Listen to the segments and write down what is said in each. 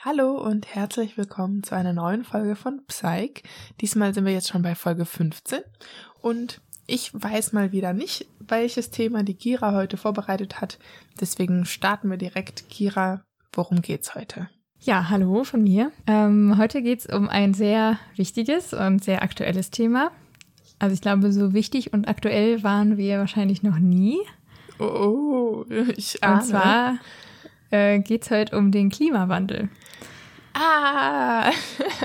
Hallo und herzlich willkommen zu einer neuen Folge von Psych. Diesmal sind wir jetzt schon bei Folge 15 und ich weiß mal wieder nicht, welches Thema die Kira heute vorbereitet hat. Deswegen starten wir direkt. Kira, worum geht's heute? Ja, hallo von mir. Ähm, heute geht's um ein sehr wichtiges und sehr aktuelles Thema. Also ich glaube, so wichtig und aktuell waren wir wahrscheinlich noch nie. Oh, ich ahne. Und zwar äh, geht's heute um den Klimawandel. Ah,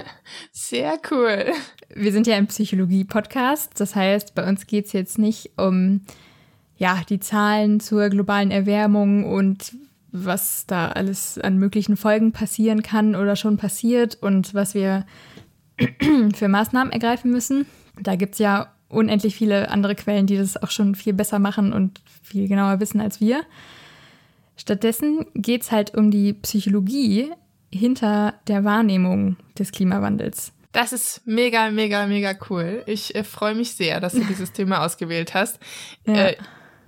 sehr cool. Wir sind ja ein Psychologie-Podcast. Das heißt, bei uns geht's jetzt nicht um ja, die Zahlen zur globalen Erwärmung und was da alles an möglichen Folgen passieren kann oder schon passiert und was wir für Maßnahmen ergreifen müssen. Da gibt's ja unendlich viele andere Quellen, die das auch schon viel besser machen und viel genauer wissen als wir. Stattdessen geht's halt um die Psychologie hinter der Wahrnehmung des Klimawandels. Das ist mega, mega, mega cool. Ich äh, freue mich sehr, dass du dieses Thema ausgewählt hast. Ja. Äh,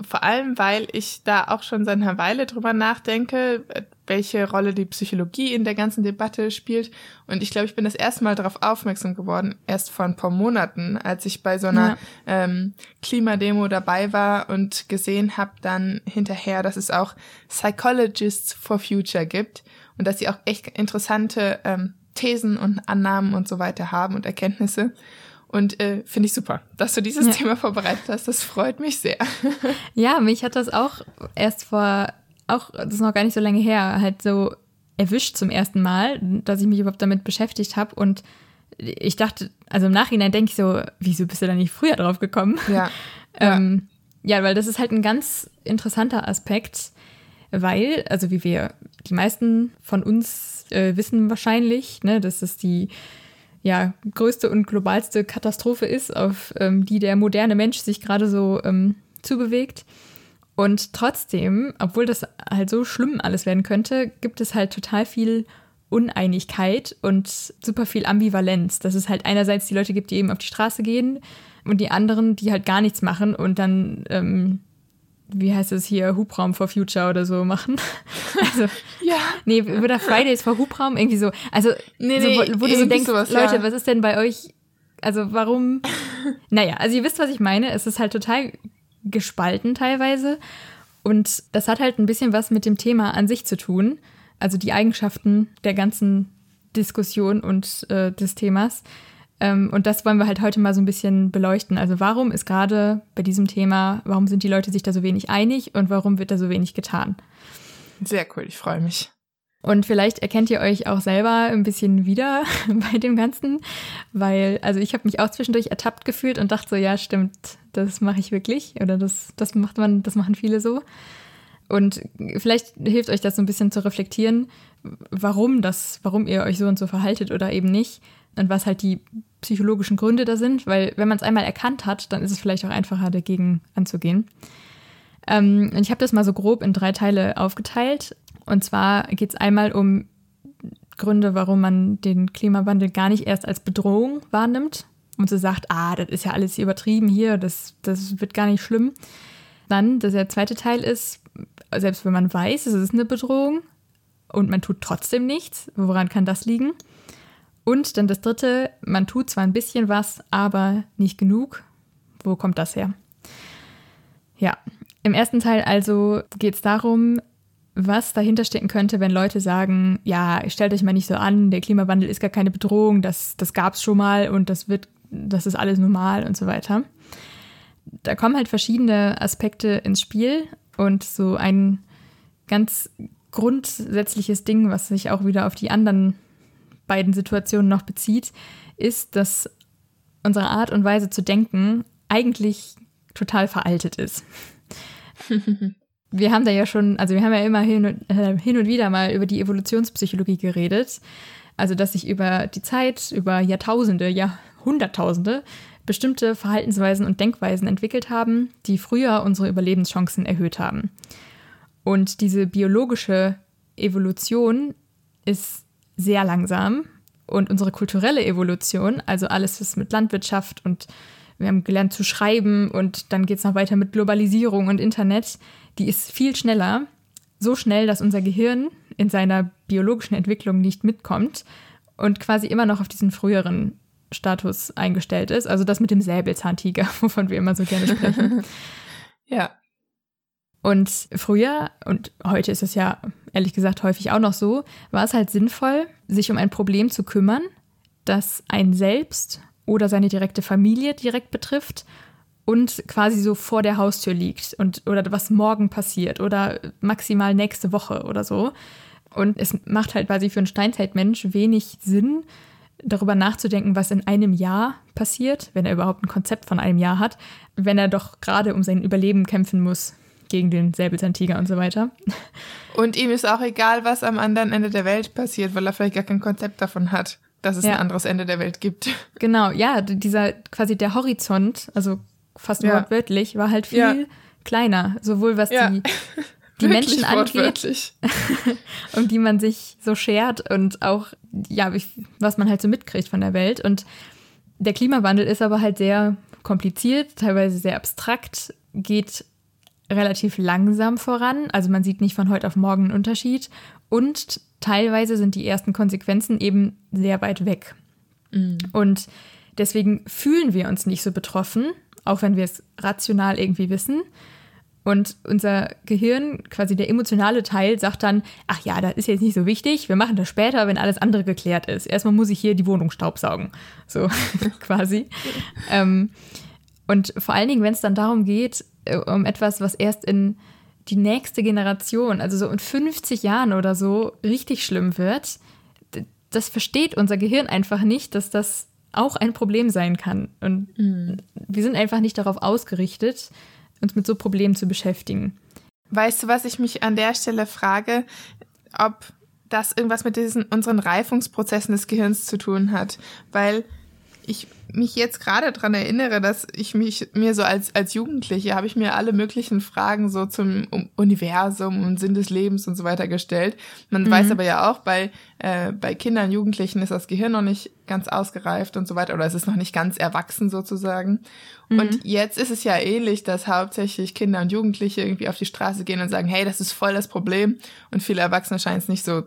vor allem, weil ich da auch schon seit einer Weile drüber nachdenke, äh, welche Rolle die Psychologie in der ganzen Debatte spielt. Und ich glaube, ich bin das erste Mal darauf aufmerksam geworden, erst vor ein paar Monaten, als ich bei so einer ja. ähm, Klimademo dabei war und gesehen habe dann hinterher, dass es auch Psychologists for Future gibt und dass sie auch echt interessante ähm, Thesen und Annahmen und so weiter haben und Erkenntnisse. Und äh, finde ich super, dass du dieses ja. Thema vorbereitet hast. Das freut mich sehr. Ja, mich hat das auch erst vor, auch das ist noch gar nicht so lange her, halt so erwischt zum ersten Mal, dass ich mich überhaupt damit beschäftigt habe. Und ich dachte, also im Nachhinein denke ich so, wieso bist du da nicht früher drauf gekommen? Ja. ähm, ja, weil das ist halt ein ganz interessanter Aspekt, weil, also wie wir, die meisten von uns äh, wissen wahrscheinlich, ne, dass es die ja, größte und globalste Katastrophe ist, auf ähm, die der moderne Mensch sich gerade so ähm, zubewegt. Und trotzdem, obwohl das halt so schlimm alles werden könnte, gibt es halt total viel Uneinigkeit und super viel Ambivalenz. Dass es halt einerseits die Leute gibt, die eben auf die Straße gehen und die anderen, die halt gar nichts machen und dann ähm, wie heißt es hier, Hubraum for Future oder so machen. Also, ja. Nee, oder Fridays for Hubraum, irgendwie so. Also, nee, nee, so, wo, wo du so denkst, sowas, Leute, ja. was ist denn bei euch, also warum? naja, also ihr wisst, was ich meine. Es ist halt total gespalten teilweise. Und das hat halt ein bisschen was mit dem Thema an sich zu tun. Also die Eigenschaften der ganzen Diskussion und äh, des Themas. Ähm, und das wollen wir halt heute mal so ein bisschen beleuchten. Also warum ist gerade bei diesem Thema, warum sind die Leute sich da so wenig einig und warum wird da so wenig getan? Sehr cool, ich freue mich. Und vielleicht erkennt ihr euch auch selber ein bisschen wieder bei dem Ganzen, weil, also ich habe mich auch zwischendurch ertappt gefühlt und dachte so, ja, stimmt, das mache ich wirklich oder das, das macht man, das machen viele so. Und vielleicht hilft euch das so ein bisschen zu reflektieren, warum das, warum ihr euch so und so verhaltet oder eben nicht und was halt die psychologischen Gründe da sind, weil wenn man es einmal erkannt hat, dann ist es vielleicht auch einfacher, dagegen anzugehen. Ähm, und ich habe das mal so grob in drei Teile aufgeteilt. Und zwar geht es einmal um Gründe, warum man den Klimawandel gar nicht erst als Bedrohung wahrnimmt und so sagt, ah, das ist ja alles übertrieben hier, das, das wird gar nicht schlimm. Dann, dass der zweite Teil ist, selbst wenn man weiß, es ist eine Bedrohung und man tut trotzdem nichts, woran kann das liegen? Und dann das dritte, man tut zwar ein bisschen was, aber nicht genug. Wo kommt das her? Ja, im ersten Teil also geht es darum, was dahinter stecken könnte, wenn Leute sagen, ja, stellt euch mal nicht so an, der Klimawandel ist gar keine Bedrohung, das, das gab es schon mal und das wird, das ist alles normal und so weiter. Da kommen halt verschiedene Aspekte ins Spiel und so ein ganz grundsätzliches Ding, was sich auch wieder auf die anderen beiden Situationen noch bezieht, ist, dass unsere Art und Weise zu denken eigentlich total veraltet ist. wir haben da ja schon, also wir haben ja immer hin und, äh, hin und wieder mal über die Evolutionspsychologie geredet. Also, dass sich über die Zeit, über Jahrtausende, Jahrhunderttausende bestimmte Verhaltensweisen und Denkweisen entwickelt haben, die früher unsere Überlebenschancen erhöht haben. Und diese biologische Evolution ist sehr langsam. Und unsere kulturelle Evolution, also alles, was mit Landwirtschaft und wir haben gelernt zu schreiben und dann geht es noch weiter mit Globalisierung und Internet, die ist viel schneller. So schnell, dass unser Gehirn in seiner biologischen Entwicklung nicht mitkommt und quasi immer noch auf diesen früheren Status eingestellt ist. Also das mit dem Säbelzahntiger, wovon wir immer so gerne sprechen. ja. Und früher, und heute ist es ja ehrlich gesagt häufig auch noch so, war es halt sinnvoll, sich um ein Problem zu kümmern, das ein selbst oder seine direkte Familie direkt betrifft und quasi so vor der Haustür liegt und oder was morgen passiert oder maximal nächste Woche oder so. Und es macht halt quasi für einen Steinzeitmensch wenig Sinn, darüber nachzudenken, was in einem Jahr passiert, wenn er überhaupt ein Konzept von einem Jahr hat, wenn er doch gerade um sein Überleben kämpfen muss gegen den Säbelzahntiger und so weiter. Und ihm ist auch egal, was am anderen Ende der Welt passiert, weil er vielleicht gar kein Konzept davon hat, dass es ja. ein anderes Ende der Welt gibt. Genau, ja, dieser quasi der Horizont, also fast ja. wortwörtlich, war halt viel ja. kleiner, sowohl was die die Menschen angeht, um die man sich so schert und auch, ja, was man halt so mitkriegt von der Welt. Und der Klimawandel ist aber halt sehr kompliziert, teilweise sehr abstrakt, geht relativ langsam voran. Also man sieht nicht von heute auf morgen einen Unterschied. Und teilweise sind die ersten Konsequenzen eben sehr weit weg. Mhm. Und deswegen fühlen wir uns nicht so betroffen, auch wenn wir es rational irgendwie wissen. Und unser Gehirn, quasi der emotionale Teil, sagt dann, ach ja, das ist jetzt nicht so wichtig, wir machen das später, wenn alles andere geklärt ist. Erstmal muss ich hier die Wohnung staubsaugen. So quasi. ähm, und vor allen Dingen, wenn es dann darum geht, äh, um etwas, was erst in die nächste Generation, also so in 50 Jahren oder so, richtig schlimm wird, das versteht unser Gehirn einfach nicht, dass das auch ein Problem sein kann. Und mhm. wir sind einfach nicht darauf ausgerichtet, uns mit so Problemen zu beschäftigen. Weißt du, was ich mich an der Stelle frage? Ob das irgendwas mit diesen unseren Reifungsprozessen des Gehirns zu tun hat, weil ich mich jetzt gerade daran erinnere, dass ich mich mir so als, als Jugendliche habe ich mir alle möglichen Fragen so zum Universum und Sinn des Lebens und so weiter gestellt. Man mhm. weiß aber ja auch, bei, äh, bei Kindern, Jugendlichen ist das Gehirn noch nicht ganz ausgereift und so weiter oder es ist noch nicht ganz erwachsen sozusagen. Mhm. Und jetzt ist es ja ähnlich, dass hauptsächlich Kinder und Jugendliche irgendwie auf die Straße gehen und sagen, hey, das ist voll das Problem und viele Erwachsene scheinen es nicht so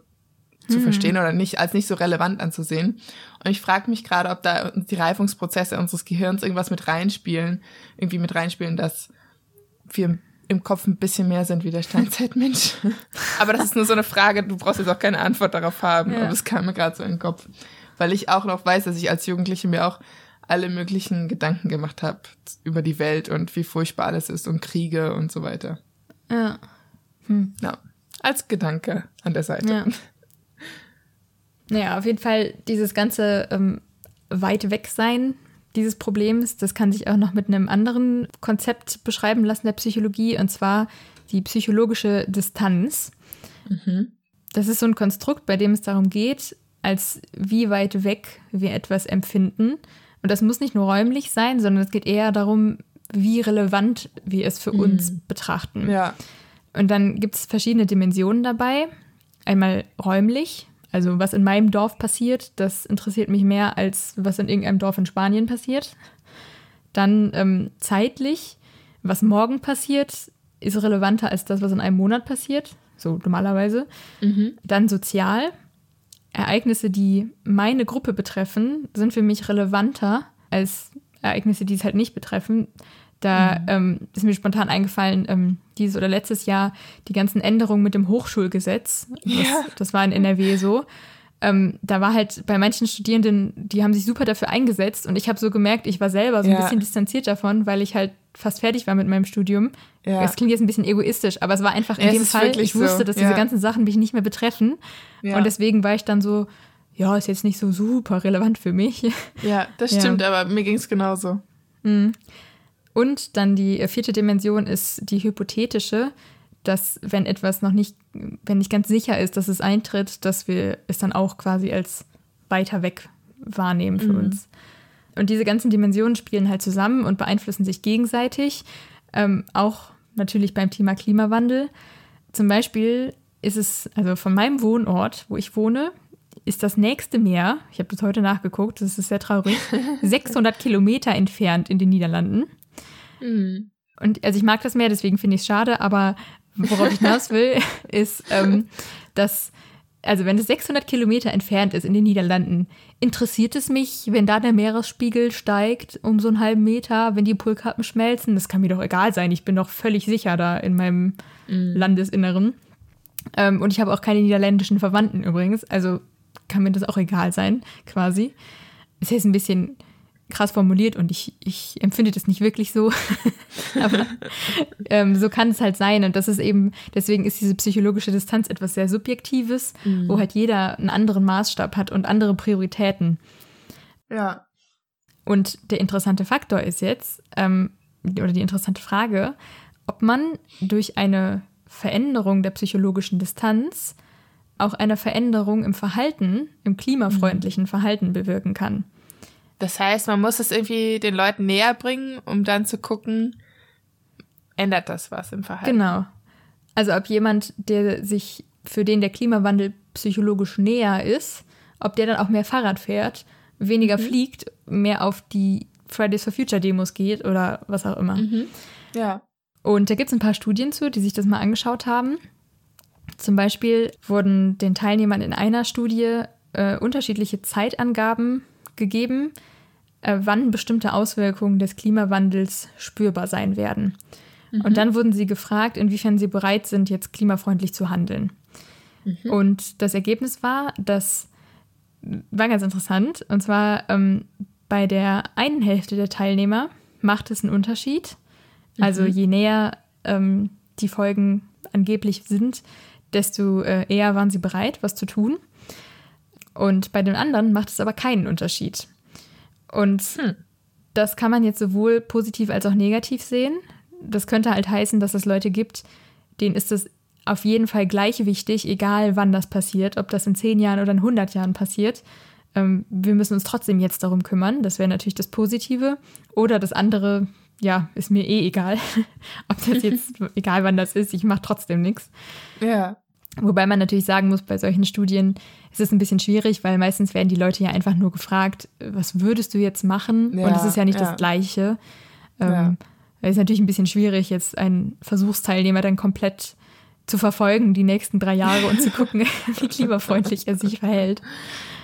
zu mhm. verstehen oder nicht als nicht so relevant anzusehen. Und ich frage mich gerade, ob da die Reifungsprozesse unseres Gehirns irgendwas mit reinspielen, irgendwie mit reinspielen, dass wir im Kopf ein bisschen mehr sind wie der Steinzeitmensch. aber das ist nur so eine Frage, du brauchst jetzt auch keine Antwort darauf haben, ja. aber es kam mir gerade so in den Kopf. Weil ich auch noch weiß, dass ich als Jugendliche mir auch alle möglichen Gedanken gemacht habe über die Welt und wie furchtbar alles ist und Kriege und so weiter. Ja. Hm. Ja. Als Gedanke an der Seite. Ja. Naja, auf jeden Fall dieses ganze ähm, weit weg sein dieses Problems, das kann sich auch noch mit einem anderen Konzept beschreiben lassen der Psychologie, und zwar die psychologische Distanz. Mhm. Das ist so ein Konstrukt, bei dem es darum geht, als wie weit weg wir etwas empfinden. Und das muss nicht nur räumlich sein, sondern es geht eher darum, wie relevant wir es für mhm. uns betrachten. Ja. Und dann gibt es verschiedene Dimensionen dabei. Einmal räumlich, also was in meinem Dorf passiert, das interessiert mich mehr als was in irgendeinem Dorf in Spanien passiert. Dann ähm, zeitlich, was morgen passiert, ist relevanter als das, was in einem Monat passiert, so normalerweise. Mhm. Dann sozial. Ereignisse, die meine Gruppe betreffen, sind für mich relevanter als Ereignisse, die es halt nicht betreffen. Da mhm. ähm, ist mir spontan eingefallen, ähm, dieses oder letztes Jahr die ganzen Änderungen mit dem Hochschulgesetz. Das, ja. das war in NRW so. Ähm, da war halt bei manchen Studierenden, die haben sich super dafür eingesetzt und ich habe so gemerkt, ich war selber so ein bisschen distanziert davon, weil ich halt fast fertig war mit meinem Studium. Ja. Das klingt jetzt ein bisschen egoistisch, aber es war einfach in ja, dem Fall, ich wusste, so. dass diese ganzen Sachen mich nicht mehr betreffen und deswegen war ich dann so, ja, ist jetzt nicht so super relevant für mich. Ja, das stimmt, aber mir ging es genauso. Mhm. Und dann die vierte Dimension ist die hypothetische, dass wenn etwas noch nicht, wenn nicht ganz sicher ist, dass es eintritt, dass wir es dann auch quasi als weiter weg wahrnehmen für mhm. uns. Und diese ganzen Dimensionen spielen halt zusammen und beeinflussen sich gegenseitig, ähm, auch natürlich beim Thema Klimawandel. Zum Beispiel ist es, also von meinem Wohnort, wo ich wohne, ist das nächste Meer, ich habe das heute nachgeguckt, das ist sehr traurig, 600 Kilometer entfernt in den Niederlanden. Mhm. Und also ich mag das Meer, deswegen finde ich es schade, aber worauf ich hinaus will, ist, ähm, dass, also wenn es 600 Kilometer entfernt ist in den Niederlanden, interessiert es mich, wenn da der Meeresspiegel steigt um so einen halben Meter, wenn die Polkappen schmelzen? Das kann mir doch egal sein. Ich bin doch völlig sicher da in meinem mhm. Landesinneren. Ähm, und ich habe auch keine niederländischen Verwandten übrigens. Also kann mir das auch egal sein, quasi. Es ist ein bisschen krass formuliert und ich, ich empfinde das nicht wirklich so. Aber ähm, so kann es halt sein. Und das ist eben, deswegen ist diese psychologische Distanz etwas sehr Subjektives, mhm. wo halt jeder einen anderen Maßstab hat und andere Prioritäten. Ja. Und der interessante Faktor ist jetzt, ähm, oder die interessante Frage, ob man durch eine Veränderung der psychologischen Distanz auch eine Veränderung im Verhalten, im klimafreundlichen mhm. Verhalten bewirken kann. Das heißt, man muss es irgendwie den Leuten näher bringen, um dann zu gucken, ändert das was im Verhalten. Genau. Also ob jemand, der sich, für den der Klimawandel psychologisch näher ist, ob der dann auch mehr Fahrrad fährt, weniger mhm. fliegt, mehr auf die Fridays for Future Demos geht oder was auch immer. Mhm. Ja. Und da gibt es ein paar Studien zu, die sich das mal angeschaut haben. Zum Beispiel wurden den Teilnehmern in einer Studie äh, unterschiedliche Zeitangaben gegeben, äh, wann bestimmte Auswirkungen des Klimawandels spürbar sein werden. Mhm. Und dann wurden sie gefragt, inwiefern sie bereit sind, jetzt klimafreundlich zu handeln. Mhm. Und das Ergebnis war, dass, war ganz interessant, und zwar ähm, bei der einen Hälfte der Teilnehmer macht es einen Unterschied. Also mhm. je näher ähm, die Folgen angeblich sind, desto äh, eher waren sie bereit, was zu tun. Und bei den anderen macht es aber keinen Unterschied. Und hm. das kann man jetzt sowohl positiv als auch negativ sehen. Das könnte halt heißen, dass es Leute gibt, denen ist es auf jeden Fall gleich wichtig, egal wann das passiert, ob das in zehn Jahren oder in 100 Jahren passiert. Ähm, wir müssen uns trotzdem jetzt darum kümmern. Das wäre natürlich das Positive. Oder das andere, ja, ist mir eh egal. ob das jetzt, egal wann das ist, ich mache trotzdem nichts. Ja. Wobei man natürlich sagen muss, bei solchen Studien ist es ein bisschen schwierig, weil meistens werden die Leute ja einfach nur gefragt, was würdest du jetzt machen? Ja, und es ist ja nicht ja. das Gleiche. Ähm, ja. Es ist natürlich ein bisschen schwierig, jetzt einen Versuchsteilnehmer dann komplett zu verfolgen, die nächsten drei Jahre und zu gucken, wie klimafreundlich er sich verhält.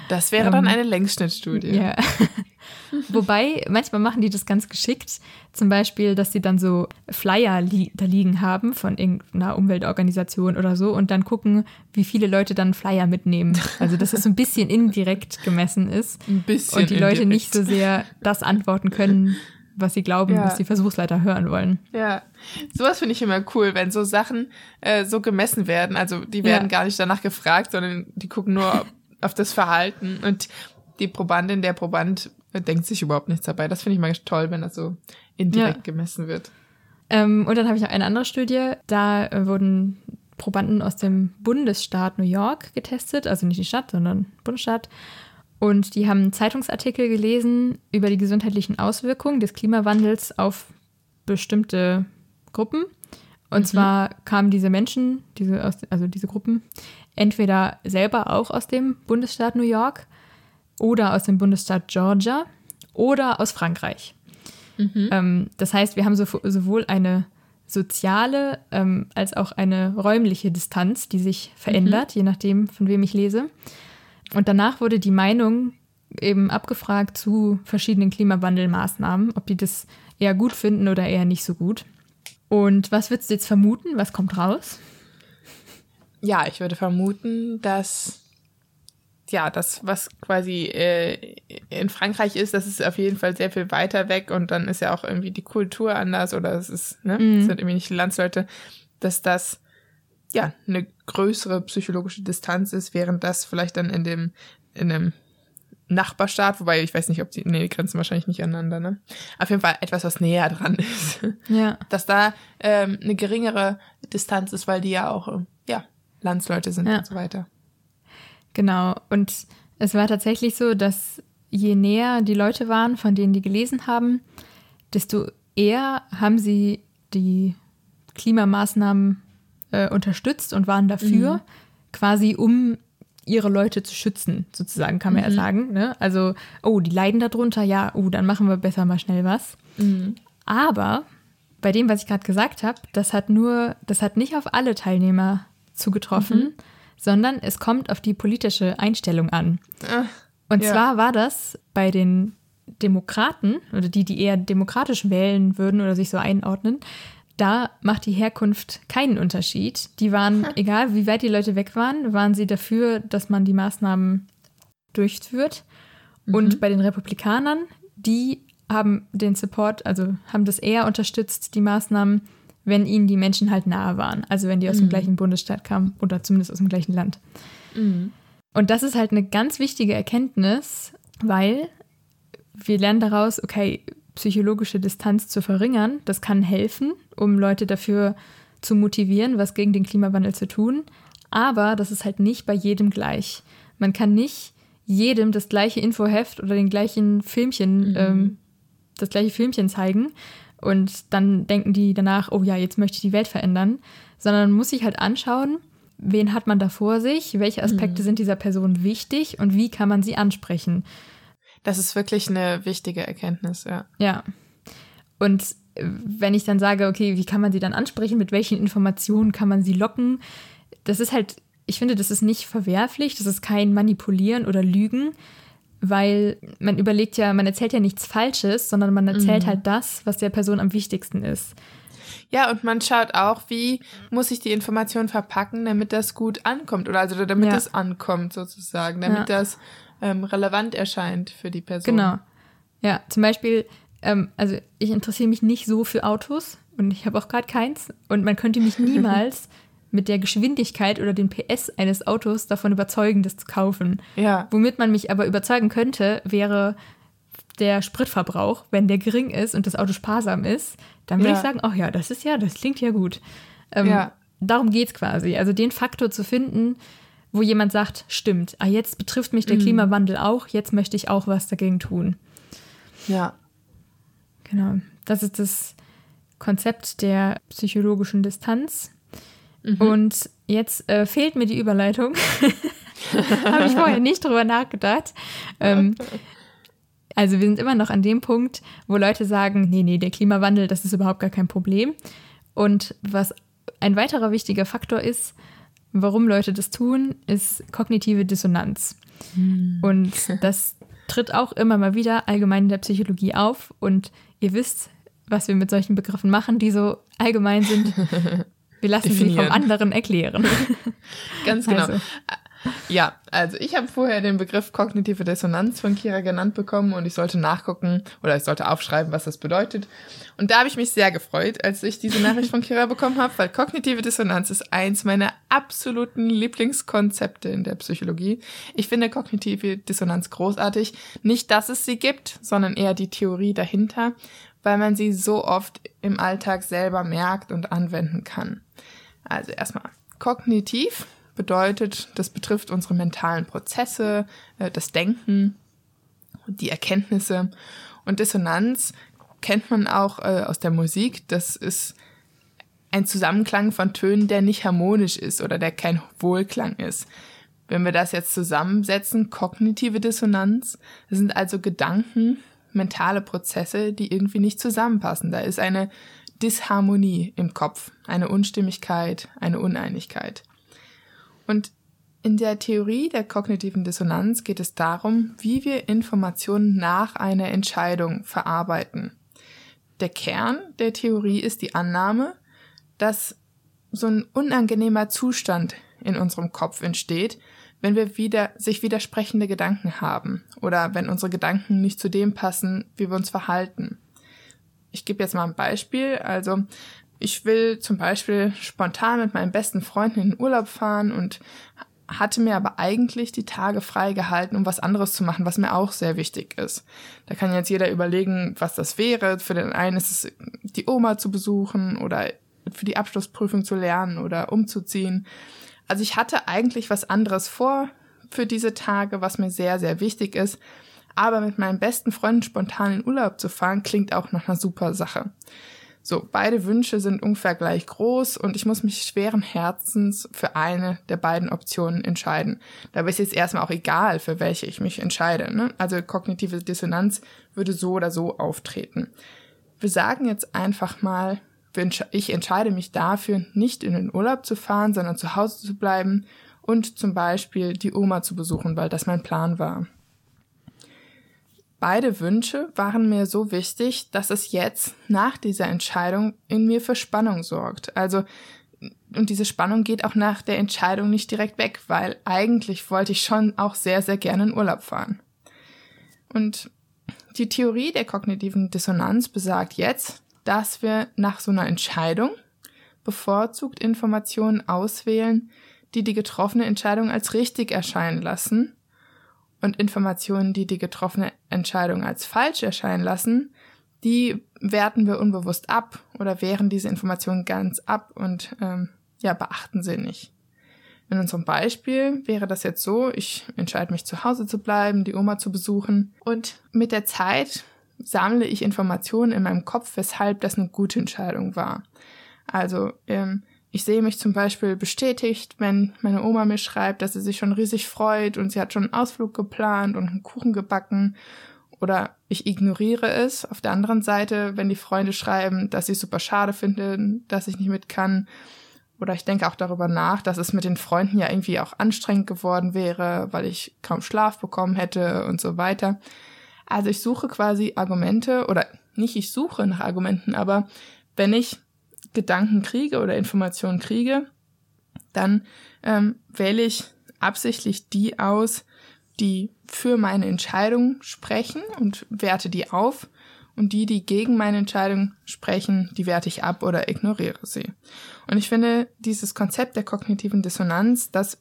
Das wäre dann ähm, eine Längsschnittstudie. Ja. Wobei, manchmal machen die das ganz geschickt. Zum Beispiel, dass sie dann so Flyer li da liegen haben von irgendeiner Umweltorganisation oder so und dann gucken, wie viele Leute dann Flyer mitnehmen. Also, dass es so ein bisschen indirekt gemessen ist. Ein bisschen. Und die Leute indirekt. nicht so sehr das antworten können, was sie glauben, ja. was die Versuchsleiter hören wollen. Ja, sowas finde ich immer cool, wenn so Sachen äh, so gemessen werden. Also die werden ja. gar nicht danach gefragt, sondern die gucken nur auf das Verhalten und die Probandin, der Proband denkt sich überhaupt nichts dabei. Das finde ich mal toll, wenn das so indirekt ja. gemessen wird. Ähm, und dann habe ich noch eine andere Studie. Da äh, wurden Probanden aus dem Bundesstaat New York getestet, also nicht die Stadt, sondern Bundesstaat. Und die haben Zeitungsartikel gelesen über die gesundheitlichen Auswirkungen des Klimawandels auf bestimmte Gruppen. Und mhm. zwar kamen diese Menschen, diese, also diese Gruppen, entweder selber auch aus dem Bundesstaat New York oder aus dem Bundesstaat Georgia oder aus Frankreich. Mhm. Ähm, das heißt, wir haben so, sowohl eine soziale ähm, als auch eine räumliche Distanz, die sich verändert, mhm. je nachdem, von wem ich lese. Und danach wurde die Meinung eben abgefragt zu verschiedenen Klimawandelmaßnahmen, ob die das eher gut finden oder eher nicht so gut. Und was würdest du jetzt vermuten? Was kommt raus? Ja, ich würde vermuten, dass ja, das, was quasi äh, in Frankreich ist, das ist auf jeden Fall sehr viel weiter weg und dann ist ja auch irgendwie die Kultur anders oder es ist, ne, mhm. sind irgendwie nicht die Landsleute, dass das ja eine größere psychologische Distanz ist, während das vielleicht dann in dem, in einem Nachbarstaat, wobei ich weiß nicht, ob die, nee, die grenzen wahrscheinlich nicht aneinander, ne? Auf jeden Fall etwas, was näher dran ist. Ja. Dass da ähm, eine geringere Distanz ist, weil die ja auch, Landsleute sind ja. und so weiter. Genau. Und es war tatsächlich so, dass je näher die Leute waren, von denen die gelesen haben, desto eher haben sie die Klimamaßnahmen äh, unterstützt und waren dafür, mhm. quasi um ihre Leute zu schützen, sozusagen, kann man mhm. ja sagen. Ne? Also, oh, die leiden darunter, ja, oh, dann machen wir besser mal schnell was. Mhm. Aber bei dem, was ich gerade gesagt habe, das hat nur, das hat nicht auf alle Teilnehmer zugetroffen, mhm sondern es kommt auf die politische Einstellung an. Ach, Und ja. zwar war das bei den Demokraten oder die, die eher demokratisch wählen würden oder sich so einordnen, da macht die Herkunft keinen Unterschied. Die waren, egal wie weit die Leute weg waren, waren sie dafür, dass man die Maßnahmen durchführt. Und bei den Republikanern, die haben den Support, also haben das eher unterstützt, die Maßnahmen, wenn ihnen die Menschen halt nahe waren. Also wenn die aus dem gleichen Bundesstaat kamen oder zumindest aus dem gleichen Land. Und das ist halt eine ganz wichtige Erkenntnis, weil wir lernen daraus, okay, psychologische Distanz zu verringern, das kann helfen, um Leute dafür zu motivieren, was gegen den Klimawandel zu tun. Aber das ist halt nicht bei jedem gleich. Man kann nicht jedem das gleiche Infoheft oder den gleichen Filmchen, ähm, das gleiche Filmchen zeigen und dann denken die danach, oh ja, jetzt möchte ich die Welt verändern, sondern man muss sich halt anschauen, wen hat man da vor sich, welche Aspekte sind dieser Person wichtig? Und wie kann man sie ansprechen. Das ist wirklich eine wichtige Erkenntnis, ja. Ja. Und äh, wenn ich dann sage, okay, wie kann man sie dann ansprechen, mit welchen Informationen kann man sie locken, das ist halt, ich finde, das ist nicht verwerflich, das ist kein Manipulieren oder Lügen, weil man überlegt ja, man erzählt ja nichts Falsches, sondern man erzählt halt das, was der Person am wichtigsten ist. Ja, und man schaut auch, wie muss ich die Information verpacken, damit das gut ankommt oder also damit Ja. es ankommt sozusagen, damit Ja. das ähm, relevant erscheint für die Person. Genau. Ja, zum Beispiel, ähm, also ich interessiere mich nicht so für Autos und ich habe auch gerade keins. Und man könnte mich niemals mit der Geschwindigkeit oder den PS eines Autos davon überzeugen, das zu kaufen. Ja. Womit man mich aber überzeugen könnte, wäre der Spritverbrauch, wenn der gering ist und das Auto sparsam ist, dann würde Ja. ich sagen, ach ja, das ist ja, das klingt ja gut. Ähm, Ja. Darum geht es quasi. Also den Faktor zu finden, wo jemand sagt, stimmt, ah, jetzt betrifft mich Mhm. der Klimawandel auch, jetzt möchte ich auch was dagegen tun. Ja. Genau. Das ist das Konzept der psychologischen Distanz. Und jetzt äh, fehlt mir die Überleitung. Habe ich vorher nicht drüber nachgedacht. Ähm, also wir sind immer noch an dem Punkt, wo Leute sagen, nee, nee, der Klimawandel, das ist überhaupt gar kein Problem. Und was ein weiterer wichtiger Faktor ist, warum Leute das tun, ist kognitive Dissonanz. Und das tritt auch immer mal wieder allgemein in der Psychologie auf. Und ihr wisst, was wir mit solchen Begriffen machen, die so allgemein sind. Wir lassen sie vom Definieren. anderen erklären. Ganz genau. Also. Ja, also ich habe vorher den Begriff kognitive Dissonanz von Kira genannt bekommen und ich sollte nachgucken oder ich sollte aufschreiben, was das bedeutet. Und da habe ich mich sehr gefreut, als ich diese Nachricht von Kira bekommen habe, weil kognitive Dissonanz ist eins meiner absoluten Lieblingskonzepte in der Psychologie. Ich finde kognitive Dissonanz großartig. Nicht, dass es sie gibt, sondern eher die Theorie dahinter, weil man sie so oft im Alltag selber merkt und anwenden kann. Also erstmal kognitiv bedeutet, das betrifft unsere mentalen Prozesse, äh, das Denken, die Erkenntnisse. Und Dissonanz kennt man auch äh, aus der Musik. Das ist ein Zusammenklang von Tönen, der nicht harmonisch ist oder der kein Wohlklang ist. Wenn wir das jetzt zusammensetzen, kognitive Dissonanz, das sind also Gedanken, mentale Prozesse, die irgendwie nicht zusammenpassen. Da ist eine Disharmonie im Kopf, eine Unstimmigkeit, eine Uneinigkeit. Und in der Theorie der kognitiven Dissonanz geht es darum, wie wir Informationen nach einer Entscheidung verarbeiten. Der Kern der Theorie ist die Annahme, dass so ein unangenehmer Zustand in unserem Kopf entsteht, wenn wir wieder sich widersprechende Gedanken haben oder wenn unsere Gedanken nicht zu dem passen, wie wir uns verhalten. Ich gebe jetzt mal ein Beispiel. Also ich will zum Beispiel spontan mit meinen besten Freunden in den Urlaub fahren und hatte mir aber eigentlich die Tage frei gehalten, um was anderes zu machen, was mir auch sehr wichtig ist. Da kann jetzt jeder überlegen, was das wäre. Für den einen ist es die Oma zu besuchen oder für die Abschlussprüfung zu lernen oder umzuziehen. Also ich hatte eigentlich was anderes vor für diese Tage, was mir sehr, sehr wichtig ist. Aber mit meinen besten Freunden spontan in Urlaub zu fahren, klingt auch nach einer super Sache. So, beide Wünsche sind ungefähr gleich groß und ich muss mich schweren Herzens für eine der beiden Optionen entscheiden. Dabei ist jetzt erstmal auch egal, für welche ich mich entscheide. Ne? Also kognitive Dissonanz würde so oder so auftreten. Wir sagen jetzt einfach mal, ich entscheide mich dafür, nicht in den Urlaub zu fahren, sondern zu Hause zu bleiben und zum Beispiel die Oma zu besuchen, weil das mein Plan war. Beide Wünsche waren mir so wichtig, dass es jetzt nach dieser Entscheidung in mir für Spannung sorgt. Also, und diese Spannung geht auch nach der Entscheidung nicht direkt weg, weil eigentlich wollte ich schon auch sehr, sehr gerne in Urlaub fahren. Und die Theorie der kognitiven Dissonanz besagt jetzt, dass wir nach so einer Entscheidung bevorzugt Informationen auswählen, die die getroffene Entscheidung als richtig erscheinen lassen und Informationen, die die getroffene Entscheidung als falsch erscheinen lassen, die werten wir unbewusst ab oder wehren diese Informationen ganz ab und ähm, ja, beachten sie nicht. In unserem Beispiel wäre das jetzt so, ich entscheide mich zu Hause zu bleiben, die Oma zu besuchen und mit der Zeit sammle ich Informationen in meinem Kopf, weshalb das eine gute Entscheidung war. Also ähm, ich sehe mich zum Beispiel bestätigt, wenn meine Oma mir schreibt, dass sie sich schon riesig freut und sie hat schon einen Ausflug geplant und einen Kuchen gebacken. Oder ich ignoriere es. Auf der anderen Seite, wenn die Freunde schreiben, dass sie es super schade finden, dass ich nicht mit kann. Oder ich denke auch darüber nach, dass es mit den Freunden ja irgendwie auch anstrengend geworden wäre, weil ich kaum Schlaf bekommen hätte und so weiter. Also ich suche quasi Argumente oder nicht ich suche nach Argumenten, aber wenn ich Gedanken kriege oder Informationen kriege, dann ähm, wähle ich absichtlich die aus, die für meine Entscheidung sprechen und werte die auf und die, die gegen meine Entscheidung sprechen, die werte ich ab oder ignoriere sie. Und ich finde, dieses Konzept der kognitiven Dissonanz, das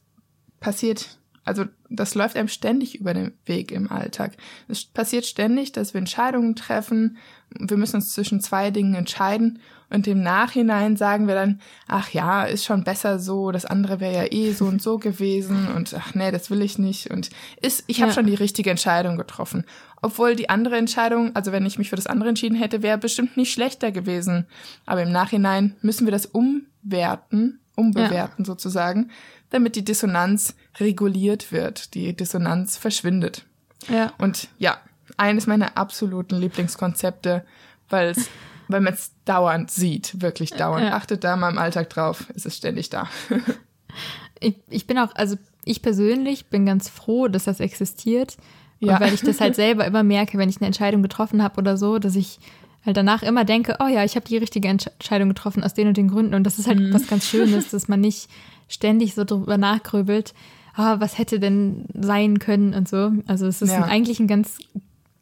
passiert also das läuft einem ständig über den Weg im Alltag. Es passiert ständig, dass wir Entscheidungen treffen. Wir müssen uns zwischen zwei Dingen entscheiden und im Nachhinein sagen wir dann, ach ja, ist schon besser so, das andere wäre ja eh so und so gewesen und ach nee, das will ich nicht und ist, ich habe ja. schon die richtige Entscheidung getroffen. Obwohl die andere Entscheidung, also wenn ich mich für das andere entschieden hätte, wäre bestimmt nicht schlechter gewesen. Aber im Nachhinein müssen wir das umwerten, umbewerten ja. sozusagen damit die Dissonanz reguliert wird, die Dissonanz verschwindet. Ja. Und ja, eines meiner absoluten Lieblingskonzepte, weil es weil man es dauernd sieht, wirklich dauernd. Ja. Achtet da mal im Alltag drauf, es ist ständig da. ich, ich bin auch, also ich persönlich bin ganz froh, dass das existiert. Ja. Und weil ich das halt selber immer merke, wenn ich eine Entscheidung getroffen habe oder so, dass ich halt danach immer denke, oh ja, ich habe die richtige Entscheidung getroffen aus den und den Gründen. Und das ist halt mhm. was ganz Schönes, dass man nicht ständig so drüber nachgrübelt, ah, was hätte denn sein können und so. Also es ist ja. ein, eigentlich ein ganz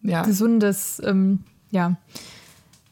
ja. gesundes, ähm, ja,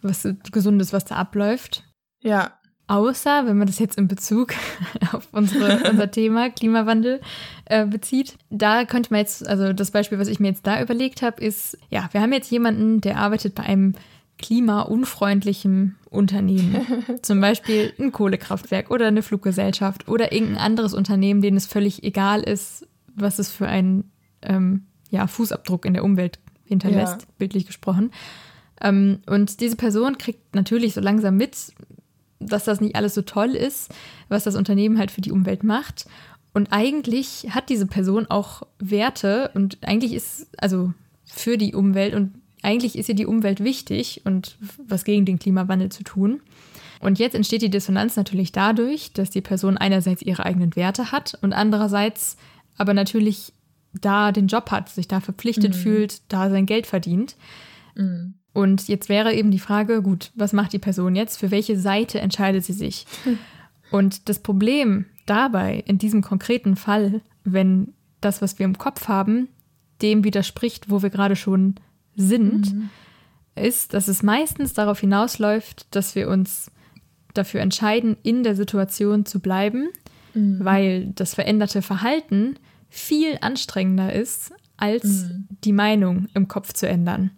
was gesundes, was da abläuft. Ja. Außer, wenn man das jetzt in Bezug auf unsere, unser Thema Klimawandel äh, bezieht, da könnte man jetzt, also das Beispiel, was ich mir jetzt da überlegt habe, ist, ja, wir haben jetzt jemanden, der arbeitet bei einem klimaunfreundlichem Unternehmen. Zum Beispiel ein Kohlekraftwerk oder eine Fluggesellschaft oder irgendein anderes Unternehmen, denen es völlig egal ist, was es für einen ähm, ja, Fußabdruck in der Umwelt hinterlässt, ja. bildlich gesprochen. Ähm, und diese Person kriegt natürlich so langsam mit, dass das nicht alles so toll ist, was das Unternehmen halt für die Umwelt macht. Und eigentlich hat diese Person auch Werte und eigentlich ist, also für die Umwelt und eigentlich ist ihr die Umwelt wichtig und was gegen den Klimawandel zu tun. Und jetzt entsteht die Dissonanz natürlich dadurch, dass die Person einerseits ihre eigenen Werte hat und andererseits aber natürlich da den Job hat, sich da verpflichtet mhm. fühlt, da sein Geld verdient. Mhm. Und jetzt wäre eben die Frage, gut, was macht die Person jetzt? Für welche Seite entscheidet sie sich? Und das Problem dabei, in diesem konkreten Fall, wenn das, was wir im Kopf haben, dem widerspricht, wo wir gerade schon sind, mhm. ist, dass es meistens darauf hinausläuft, dass wir uns dafür entscheiden, in der Situation zu bleiben, mhm. weil das veränderte Verhalten viel anstrengender ist, als mhm. die Meinung im Kopf zu ändern.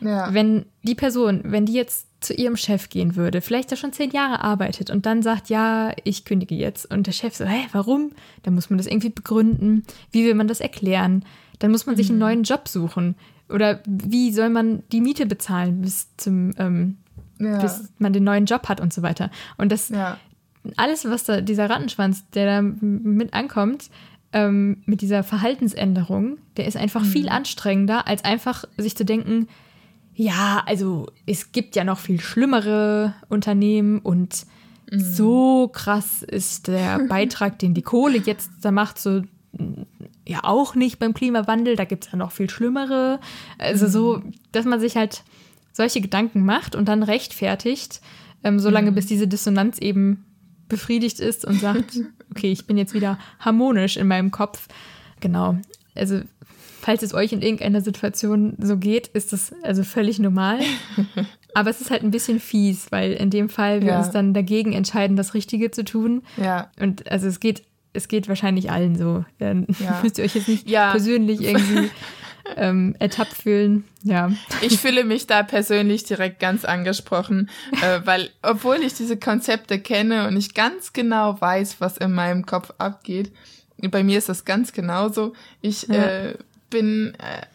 Ja. Wenn die Person, wenn die jetzt zu ihrem Chef gehen würde, vielleicht da schon zehn Jahre arbeitet und dann sagt, ja, ich kündige jetzt. Und der Chef so, hä, warum? Dann muss man das irgendwie begründen. Wie will man das erklären? Dann muss man sich einen mhm. neuen Job suchen. Oder wie soll man die Miete bezahlen bis zum, ähm, ja. bis man den neuen Job hat und so weiter. Und das ja. alles, was da, dieser Rattenschwanz, der da mit ankommt, ähm, mit dieser Verhaltensänderung, der ist einfach mhm. viel anstrengender, als einfach sich zu denken, ja, also es gibt ja noch viel schlimmere Unternehmen und mhm. so krass ist der Beitrag, den die Kohle jetzt da macht, so ja auch nicht beim Klimawandel, da gibt es ja noch viel schlimmere. Also so, mhm. dass man sich halt solche Gedanken macht und dann rechtfertigt, ähm, solange mhm. bis diese Dissonanz eben befriedigt ist und sagt, okay, ich bin jetzt wieder harmonisch in meinem Kopf. Genau. Also, falls es euch in irgendeiner Situation so geht, ist das also völlig normal. Aber es ist halt ein bisschen fies, weil in dem Fall wir ja. uns dann dagegen entscheiden, das Richtige zu tun. Ja. Und also es geht, es geht wahrscheinlich allen so. Dann ja. müsst ihr euch jetzt nicht ja. persönlich irgendwie ähm, ertappt fühlen. Ja. Ich fühle mich da persönlich direkt ganz angesprochen, äh, weil obwohl ich diese Konzepte kenne und ich ganz genau weiß, was in meinem Kopf abgeht, bei mir ist das ganz genauso. Ich ja. äh, bin, äh,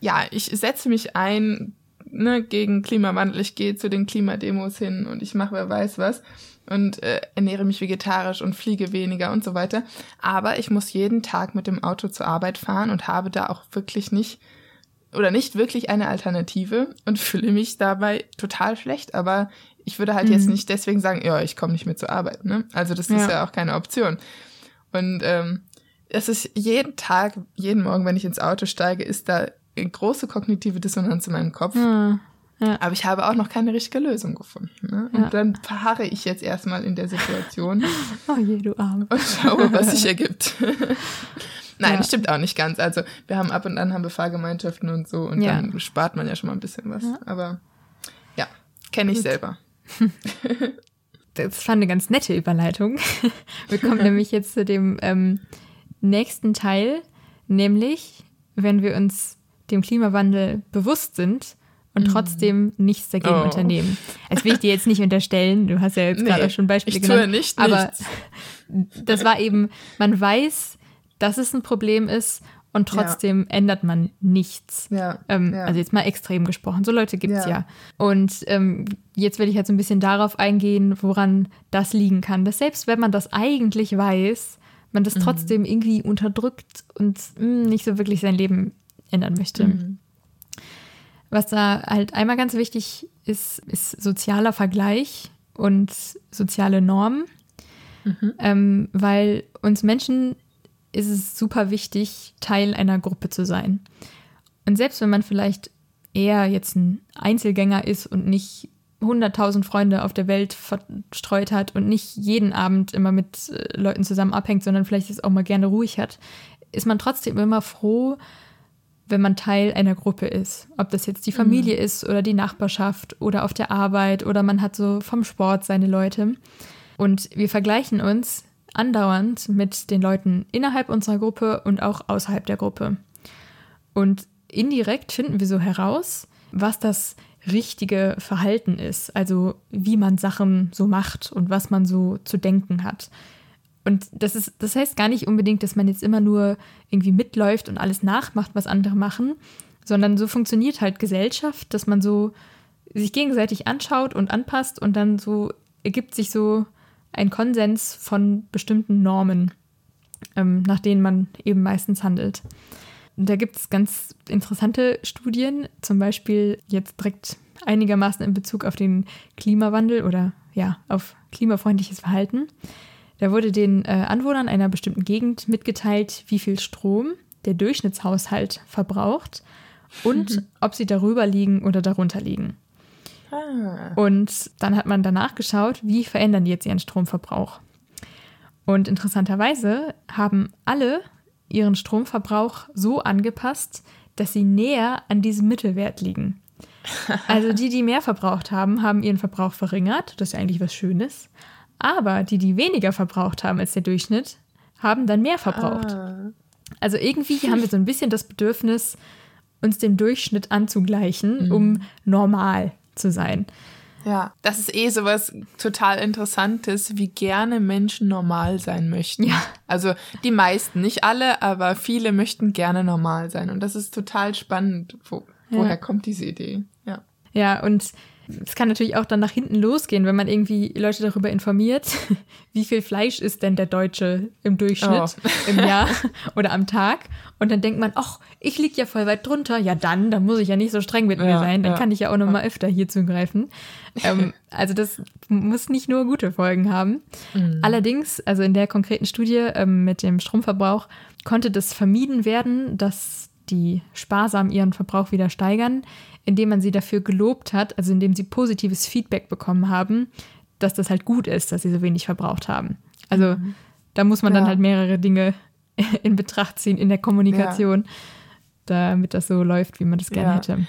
ja, ich setze mich ein ne, gegen Klimawandel. Ich gehe zu den Klimademos hin und ich mache wer weiß was und äh, ernähre mich vegetarisch und fliege weniger und so weiter. Aber ich muss jeden Tag mit dem Auto zur Arbeit fahren und habe da auch wirklich nicht oder nicht wirklich eine Alternative und fühle mich dabei total schlecht. Aber ich würde halt mhm. jetzt nicht deswegen sagen, ja, ich komme nicht mehr zur Arbeit. Ne? Also das ja. ist ja auch keine Option. Und ähm, es ist jeden Tag, jeden Morgen, wenn ich ins Auto steige, ist da eine große kognitive Dissonanz in meinem Kopf. Ja. Ja. Aber ich habe auch noch keine richtige Lösung gefunden. Ne? Und ja. dann verharre ich jetzt erstmal in der Situation. oh je, du Arm. Und schaue, was sich ergibt. Nein, stimmt auch nicht ganz. Also wir haben ab und an haben wir Fahrgemeinschaften und so und dann spart man ja schon mal ein bisschen was. Aber ja, kenne ich Gut. selber. das war eine ganz nette Überleitung. Wir kommen nämlich jetzt zu dem ähm, nächsten Teil, nämlich wenn wir uns dem Klimawandel bewusst sind und mhm. trotzdem nichts dagegen oh. unternehmen. Das will ich dir jetzt nicht unterstellen. Du hast ja jetzt nee, gerade schon Beispiele ich genannt. Tue nicht, aber das war eben, man weiß, dass es ein Problem ist und trotzdem ja. ändert man nichts. Ja, ähm, ja. Also jetzt mal extrem gesprochen. So Leute gibt es ja. ja. Und ähm, jetzt will ich halt so ein bisschen darauf eingehen, woran das liegen kann. Dass selbst wenn man das eigentlich weiß, man das mhm. trotzdem irgendwie unterdrückt und mh, hm, nicht so wirklich sein Leben ändern möchte. Mhm. Was da halt einmal ganz wichtig ist, ist sozialer Vergleich und soziale Normen. Mhm. Ähm, weil uns Menschen ist es super wichtig, Teil einer Gruppe zu sein. Und selbst wenn man vielleicht eher jetzt ein Einzelgänger ist und nicht 100.000 Freunde auf der Welt verstreut hat und nicht jeden Abend immer mit äh, Leuten zusammen abhängt, sondern vielleicht es auch mal gerne ruhig hat, ist man trotzdem immer froh, wenn man Teil einer Gruppe ist. Ob das jetzt die mhm. Familie mhm. ist oder die Nachbarschaft oder auf der Arbeit oder man hat so vom Sport seine Leute. Und wir vergleichen uns andauernd mit den Leuten innerhalb unserer Gruppe und auch außerhalb der Gruppe. Und indirekt finden wir so heraus, was das richtige Verhalten ist, also wie man Sachen so macht und was man so zu denken hat. Und das ist, das heißt gar nicht unbedingt, dass man jetzt immer nur irgendwie mitläuft und alles nachmacht, was andere machen, sondern so funktioniert halt Gesellschaft, dass man so sich gegenseitig anschaut und anpasst und dann so ergibt sich so ein Konsens von bestimmten Normen, ähm, nach denen man eben meistens handelt. Da gibt es ganz interessante Studien, zum Beispiel jetzt direkt einigermaßen in Bezug auf den Klimawandel oder ja, auf klimafreundliches Verhalten. Da wurde den äh, Anwohnern einer bestimmten Gegend mitgeteilt, wie viel Strom der Durchschnittshaushalt verbraucht und mhm. ob sie darüber liegen oder darunter liegen. Ah. Und dann hat man danach geschaut, wie verändern die jetzt ihren Stromverbrauch. Und interessanterweise haben alle ihren Stromverbrauch so angepasst, dass sie näher an diesem Mittelwert liegen. Also die, die mehr verbraucht haben, haben ihren Verbrauch verringert. Das ist ja eigentlich was Schönes. Aber die, die weniger verbraucht haben als der Durchschnitt, haben dann mehr verbraucht. Ah. Also irgendwie haben wir so ein bisschen das Bedürfnis, uns dem Durchschnitt anzugleichen, mhm. um normal zu sein. Ja, das ist eh sowas total Interessantes, wie gerne Menschen normal sein möchten. Ja. Also die meisten, nicht alle, aber viele möchten gerne normal sein. Und das ist total spannend. Wo, woher ja. kommt diese Idee? Ja. Ja, und es kann natürlich auch dann nach hinten losgehen, wenn man irgendwie Leute darüber informiert, wie viel Fleisch isst denn der Deutsche im Durchschnitt oh. im Jahr oder am Tag. Und dann denkt man, ach, ich liege ja voll weit drunter. Ja, dann, dann muss ich ja nicht so streng mit ja, mir sein. Dann ja. kann ich ja auch noch mal öfter hier zugreifen. ähm, also das muss nicht nur gute Folgen haben. Mhm. Allerdings, also in der konkreten Studie ähm, mit dem Stromverbrauch, konnte das vermieden werden, dass die sparsam ihren Verbrauch wieder steigern, indem man sie dafür gelobt hat, also indem sie positives Feedback bekommen haben, dass das halt gut ist, dass sie so wenig verbraucht haben. Also mhm. da muss man ja. dann halt mehrere Dinge in Betracht ziehen in der Kommunikation, ja. damit das so läuft, wie man das gerne ja. hätte.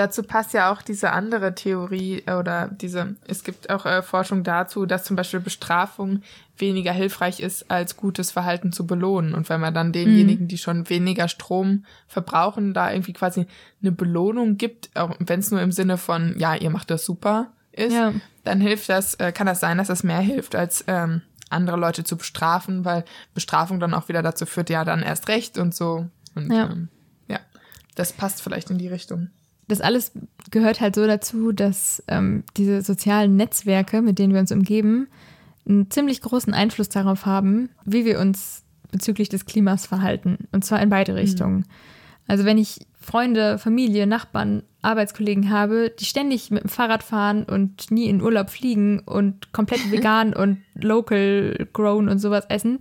Dazu passt ja auch diese andere Theorie äh, oder diese, es gibt auch äh, Forschung dazu, dass zum Beispiel Bestrafung weniger hilfreich ist, als gutes Verhalten zu belohnen. Und wenn man dann denjenigen, mhm. die schon weniger Strom verbrauchen, da irgendwie quasi eine Belohnung gibt, auch wenn es nur im Sinne von, ja, ihr macht das super ist, ja. dann hilft das, äh, kann das sein, dass das mehr hilft, als ähm, andere Leute zu bestrafen, weil Bestrafung dann auch wieder dazu führt, ja, dann erst recht und so. Und ja, ähm, ja das passt vielleicht in die Richtung das alles gehört halt so dazu, dass ähm, diese sozialen Netzwerke, mit denen wir uns umgeben, einen ziemlich großen Einfluss darauf haben, wie wir uns bezüglich des Klimas verhalten. Und zwar in beide mhm. Richtungen. Mhm. Also wenn ich Freunde, Familie, Nachbarn, Arbeitskollegen habe, die ständig mit dem Fahrrad fahren und nie in Urlaub fliegen und komplett vegan und local grown und sowas essen,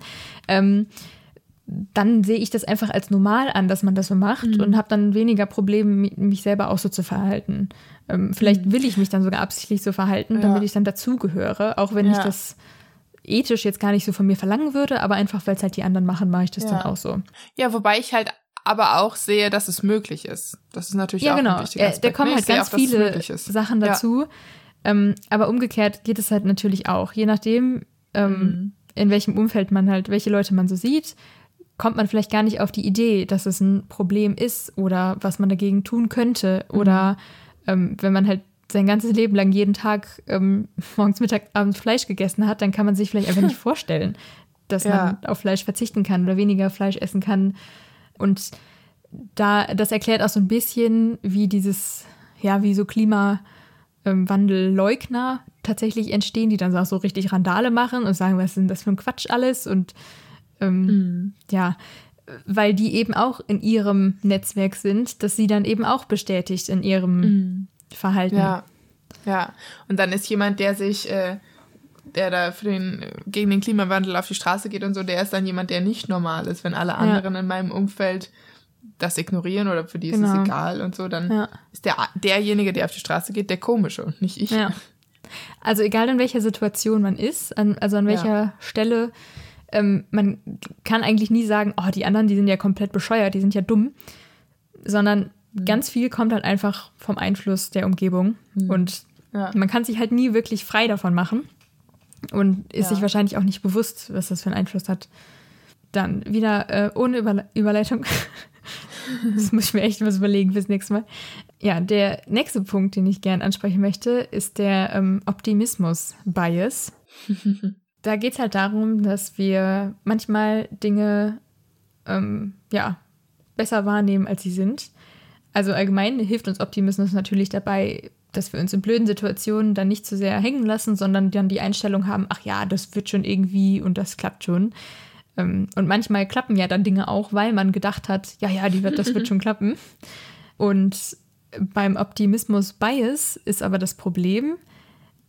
ähm, dann sehe ich das einfach als normal an, dass man das so macht mhm. und habe dann weniger Probleme, mich selber auch so zu verhalten. Ähm, vielleicht mhm. will ich mich dann sogar absichtlich so verhalten, ja. damit ich dann dazugehöre, auch wenn ja. ich das ethisch jetzt gar nicht so von mir verlangen würde, aber einfach, weil es halt die anderen machen, mache ich das ja. dann auch so. Ja, wobei ich halt aber auch sehe, dass es möglich ist. Das ist natürlich ja, auch genau. ein wichtiger Aspekt. Da kommen halt ganz auch, viele Sachen dazu. Ähm, aber umgekehrt geht es halt natürlich auch. Je nachdem, ähm, mhm. in welchem Umfeld man halt, welche Leute man so sieht, kommt man vielleicht gar nicht auf die Idee, dass es ein Problem ist oder was man dagegen tun könnte. Mhm. Oder ähm, wenn man halt sein ganzes Leben lang jeden Tag ähm, morgens, Mittag, abends Fleisch gegessen hat, dann kann man sich vielleicht einfach nicht vorstellen, dass ja. man auf Fleisch verzichten kann oder weniger Fleisch essen kann. Und da, das erklärt auch so ein bisschen, wie dieses, ja, wie so Klimawandelleugner tatsächlich entstehen, die dann auch so richtig Randale machen und sagen, was ist denn das für ein Quatsch alles und ähm, mhm. Ja, weil die eben auch in ihrem Netzwerk sind, dass sie dann eben auch bestätigt in ihrem mhm. Verhalten. Ja, ja. Und dann ist jemand, der sich, äh, der da für den, gegen den Klimawandel auf die Straße geht und so, der ist dann jemand, der nicht normal ist. Wenn alle anderen ja. in meinem Umfeld das ignorieren oder für die ist genau. es egal und so, dann ja. ist der derjenige, der auf die Straße geht, der komische und nicht ich. Ja. Also egal in welcher Situation man ist, an, also an welcher. Stelle ähm, man kann eigentlich nie sagen, oh, die anderen, die sind ja komplett bescheuert, die sind ja dumm, sondern mhm. ganz viel kommt halt einfach vom Einfluss der Umgebung mhm. und ja. man kann sich halt nie wirklich frei davon machen und ist ja. sich wahrscheinlich auch nicht bewusst, was das für einen Einfluss hat. Dann wieder äh, ohne Überle Überleitung. das muss ich mir echt was überlegen fürs nächste Mal. Ja, der nächste Punkt, den ich gerne ansprechen möchte, ist der ähm, Optimismus-Bias. da geht es halt darum, dass wir manchmal Dinge ähm, ja, besser wahrnehmen, als sie sind. Also allgemein hilft uns Optimismus natürlich dabei, dass wir uns in blöden Situationen dann nicht zu sehr hängen lassen, sondern dann die Einstellung haben, ach ja, das wird schon irgendwie und das klappt schon. Ähm, und manchmal klappen ja dann Dinge auch, weil man gedacht hat, ja, ja, die wird, das wird schon klappen. Und beim Optimismus Bias ist aber das Problem,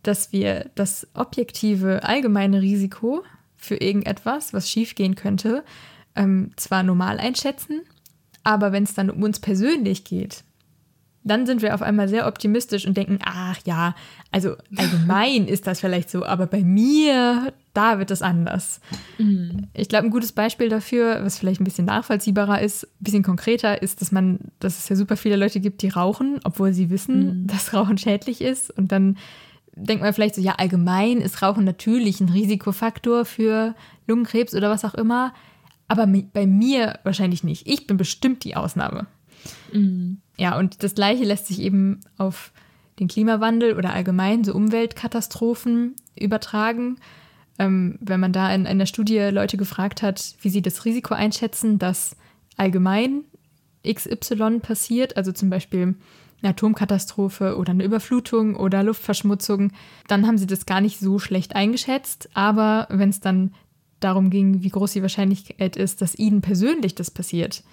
dass wir das objektive allgemeine Risiko für irgendetwas, was schiefgehen könnte, ähm, zwar normal einschätzen, aber wenn es dann um uns persönlich geht, dann sind wir auf einmal sehr optimistisch und denken, ach ja, also allgemein ist das vielleicht so, aber bei mir, da wird es anders. Mhm. Ich glaube, ein gutes Beispiel dafür, was vielleicht ein bisschen nachvollziehbarer ist, ein bisschen konkreter, ist, dass man, dass es ja super viele Leute gibt, die rauchen, obwohl sie wissen, mhm. dass Rauchen schädlich ist und dann denkt man vielleicht so, ja, allgemein ist Rauchen natürlich ein Risikofaktor für Lungenkrebs oder was auch immer. Aber bei mir wahrscheinlich nicht. Ich bin bestimmt die Ausnahme. Mhm. Ja, und das Gleiche lässt sich eben auf den Klimawandel oder allgemein so Umweltkatastrophen übertragen. Ähm, wenn man da in, in der Studie Leute gefragt hat, wie sie das Risiko einschätzen, dass allgemein XY passiert, also zum Beispiel eine Atomkatastrophe oder eine Überflutung oder Luftverschmutzung, dann haben sie das gar nicht so schlecht eingeschätzt. Aber wenn es dann darum ging, wie groß die Wahrscheinlichkeit ist, dass ihnen persönlich das passiert,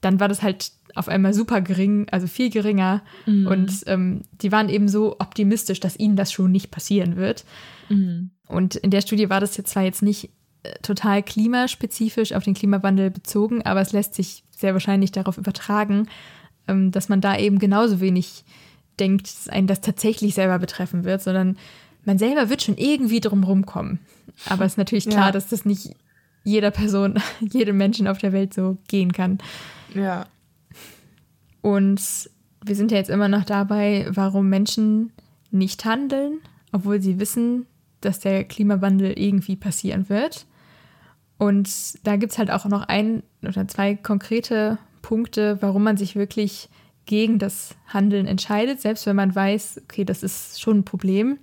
dann war das halt auf einmal super gering, also viel geringer. Mhm. Und ähm, die waren eben so optimistisch, dass ihnen das schon nicht passieren wird. Mhm. Und in der Studie war das jetzt zwar jetzt nicht äh, total klimaspezifisch auf den Klimawandel bezogen, aber es lässt sich sehr wahrscheinlich darauf übertragen, ähm, dass man da eben genauso wenig denkt, dass einen das tatsächlich selber betreffen wird, sondern man selber wird schon irgendwie drum kommen. Aber es ist natürlich klar, ja. dass das nicht jeder Person, jedem Menschen auf der Welt so gehen kann. Ja. Und wir sind ja jetzt immer noch dabei, warum Menschen nicht handeln, obwohl sie wissen, dass der Klimawandel irgendwie passieren wird. Und da gibt es halt auch noch ein oder zwei konkrete Punkte, warum man sich wirklich gegen das Handeln entscheidet, selbst wenn man weiß, okay, das ist schon ein Problem.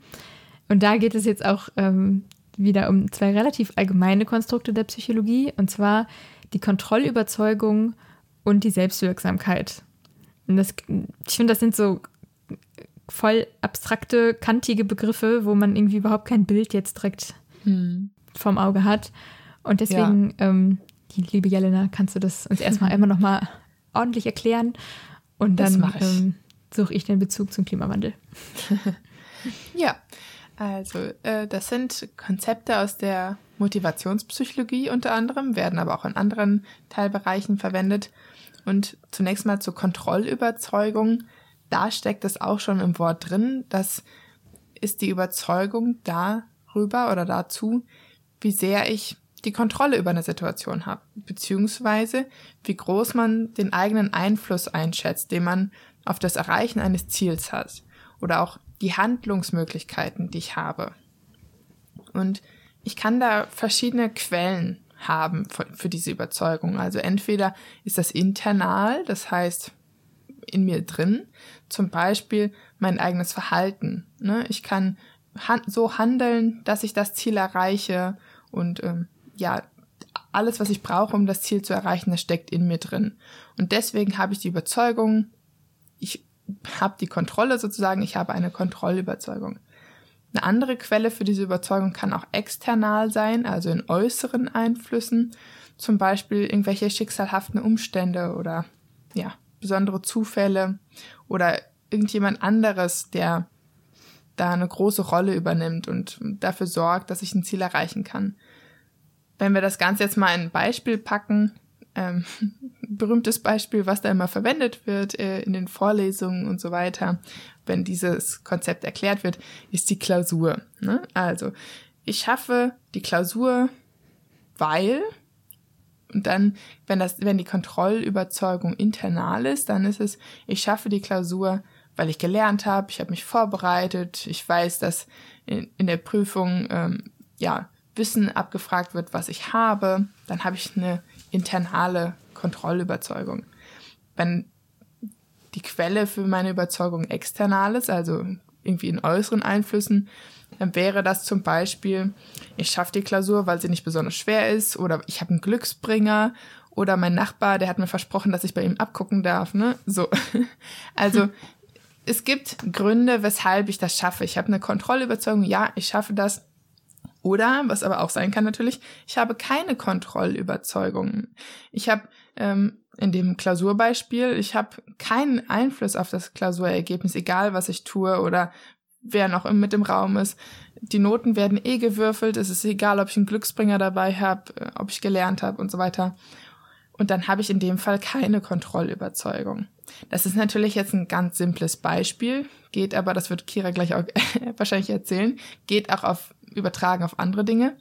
Und da geht es jetzt auch ähm, wieder um zwei relativ allgemeine Konstrukte der Psychologie, und zwar die Kontrollüberzeugung und die Selbstwirksamkeit. Und das, ich finde, das sind so voll abstrakte, kantige Begriffe, wo man irgendwie überhaupt kein Bild jetzt direkt hm. vom Auge hat. Und deswegen, ja. ähm, liebe Jelena, kannst du das uns erstmal einmal nochmal ordentlich erklären? Und dann ähm, suche ich den Bezug zum Klimawandel. ja, also äh, das sind Konzepte aus der Motivationspsychologie unter anderem, werden aber auch in anderen Teilbereichen verwendet. Und zunächst mal zur Kontrollüberzeugung. Da steckt es auch schon im Wort drin. Das ist die Überzeugung darüber oder dazu, wie sehr ich die Kontrolle über eine Situation habe, beziehungsweise wie groß man den eigenen Einfluss einschätzt, den man auf das Erreichen eines Ziels hat oder auch die Handlungsmöglichkeiten, die ich habe. Und ich kann da verschiedene Quellen haben für, diese Überzeugung. Also entweder ist das internal, das heißt in mir drin, zum Beispiel mein eigenes Verhalten. Ne? Ich kann so handeln, dass ich das Ziel erreiche und ähm, ja, alles, was ich brauche, um das Ziel zu erreichen, das steckt in mir drin. Und deswegen habe ich die Überzeugung, ich habe die Kontrolle sozusagen, ich habe eine Kontrollüberzeugung. Eine andere Quelle für diese Überzeugung kann auch external sein, also in äußeren Einflüssen, zum Beispiel irgendwelche schicksalhaften Umstände oder ja, besondere Zufälle oder irgendjemand anderes, der da eine große Rolle übernimmt und dafür sorgt, dass ich ein Ziel erreichen kann. Wenn wir das Ganze jetzt mal in ein Beispiel packen, ähm, berühmtes Beispiel, was da immer verwendet wird äh, in den Vorlesungen und so weiter, wenn dieses Konzept erklärt wird, ist die Klausur. Ne? Also, ich schaffe die Klausur, weil, und dann, wenn das, wenn die Kontrollüberzeugung internal ist, dann ist es, ich schaffe die Klausur, weil ich gelernt habe, ich habe mich vorbereitet, ich weiß, dass in, in der Prüfung ähm, ja Wissen abgefragt wird, was ich habe, dann habe ich eine internale Kontrollüberzeugung. Wenn die Quelle für meine Überzeugung external ist, also irgendwie in äußeren Einflüssen, dann wäre das zum Beispiel, ich schaffe die Klausur, weil sie nicht besonders schwer ist, oder ich habe einen Glücksbringer, oder mein Nachbar, der hat mir versprochen, dass ich bei ihm abgucken darf, ne? So. Also, es gibt Gründe, weshalb ich das schaffe. Ich habe eine Kontrollüberzeugung, ja, ich schaffe das, oder, was aber auch sein kann natürlich, ich habe keine Kontrollüberzeugungen. Ich habe ähm, in dem Klausurbeispiel, ich habe keinen Einfluss auf das Klausurergebnis, egal was ich tue oder wer noch mit im Raum ist. Die Noten werden eh gewürfelt, es ist egal, ob ich einen Glücksbringer dabei habe, äh, ob ich gelernt habe und so weiter. Und dann habe ich in dem Fall keine Kontrollüberzeugung. Das ist natürlich jetzt ein ganz simples Beispiel, geht aber, das wird Kira gleich auch wahrscheinlich erzählen, geht auch auf übertragen auf andere Dinge.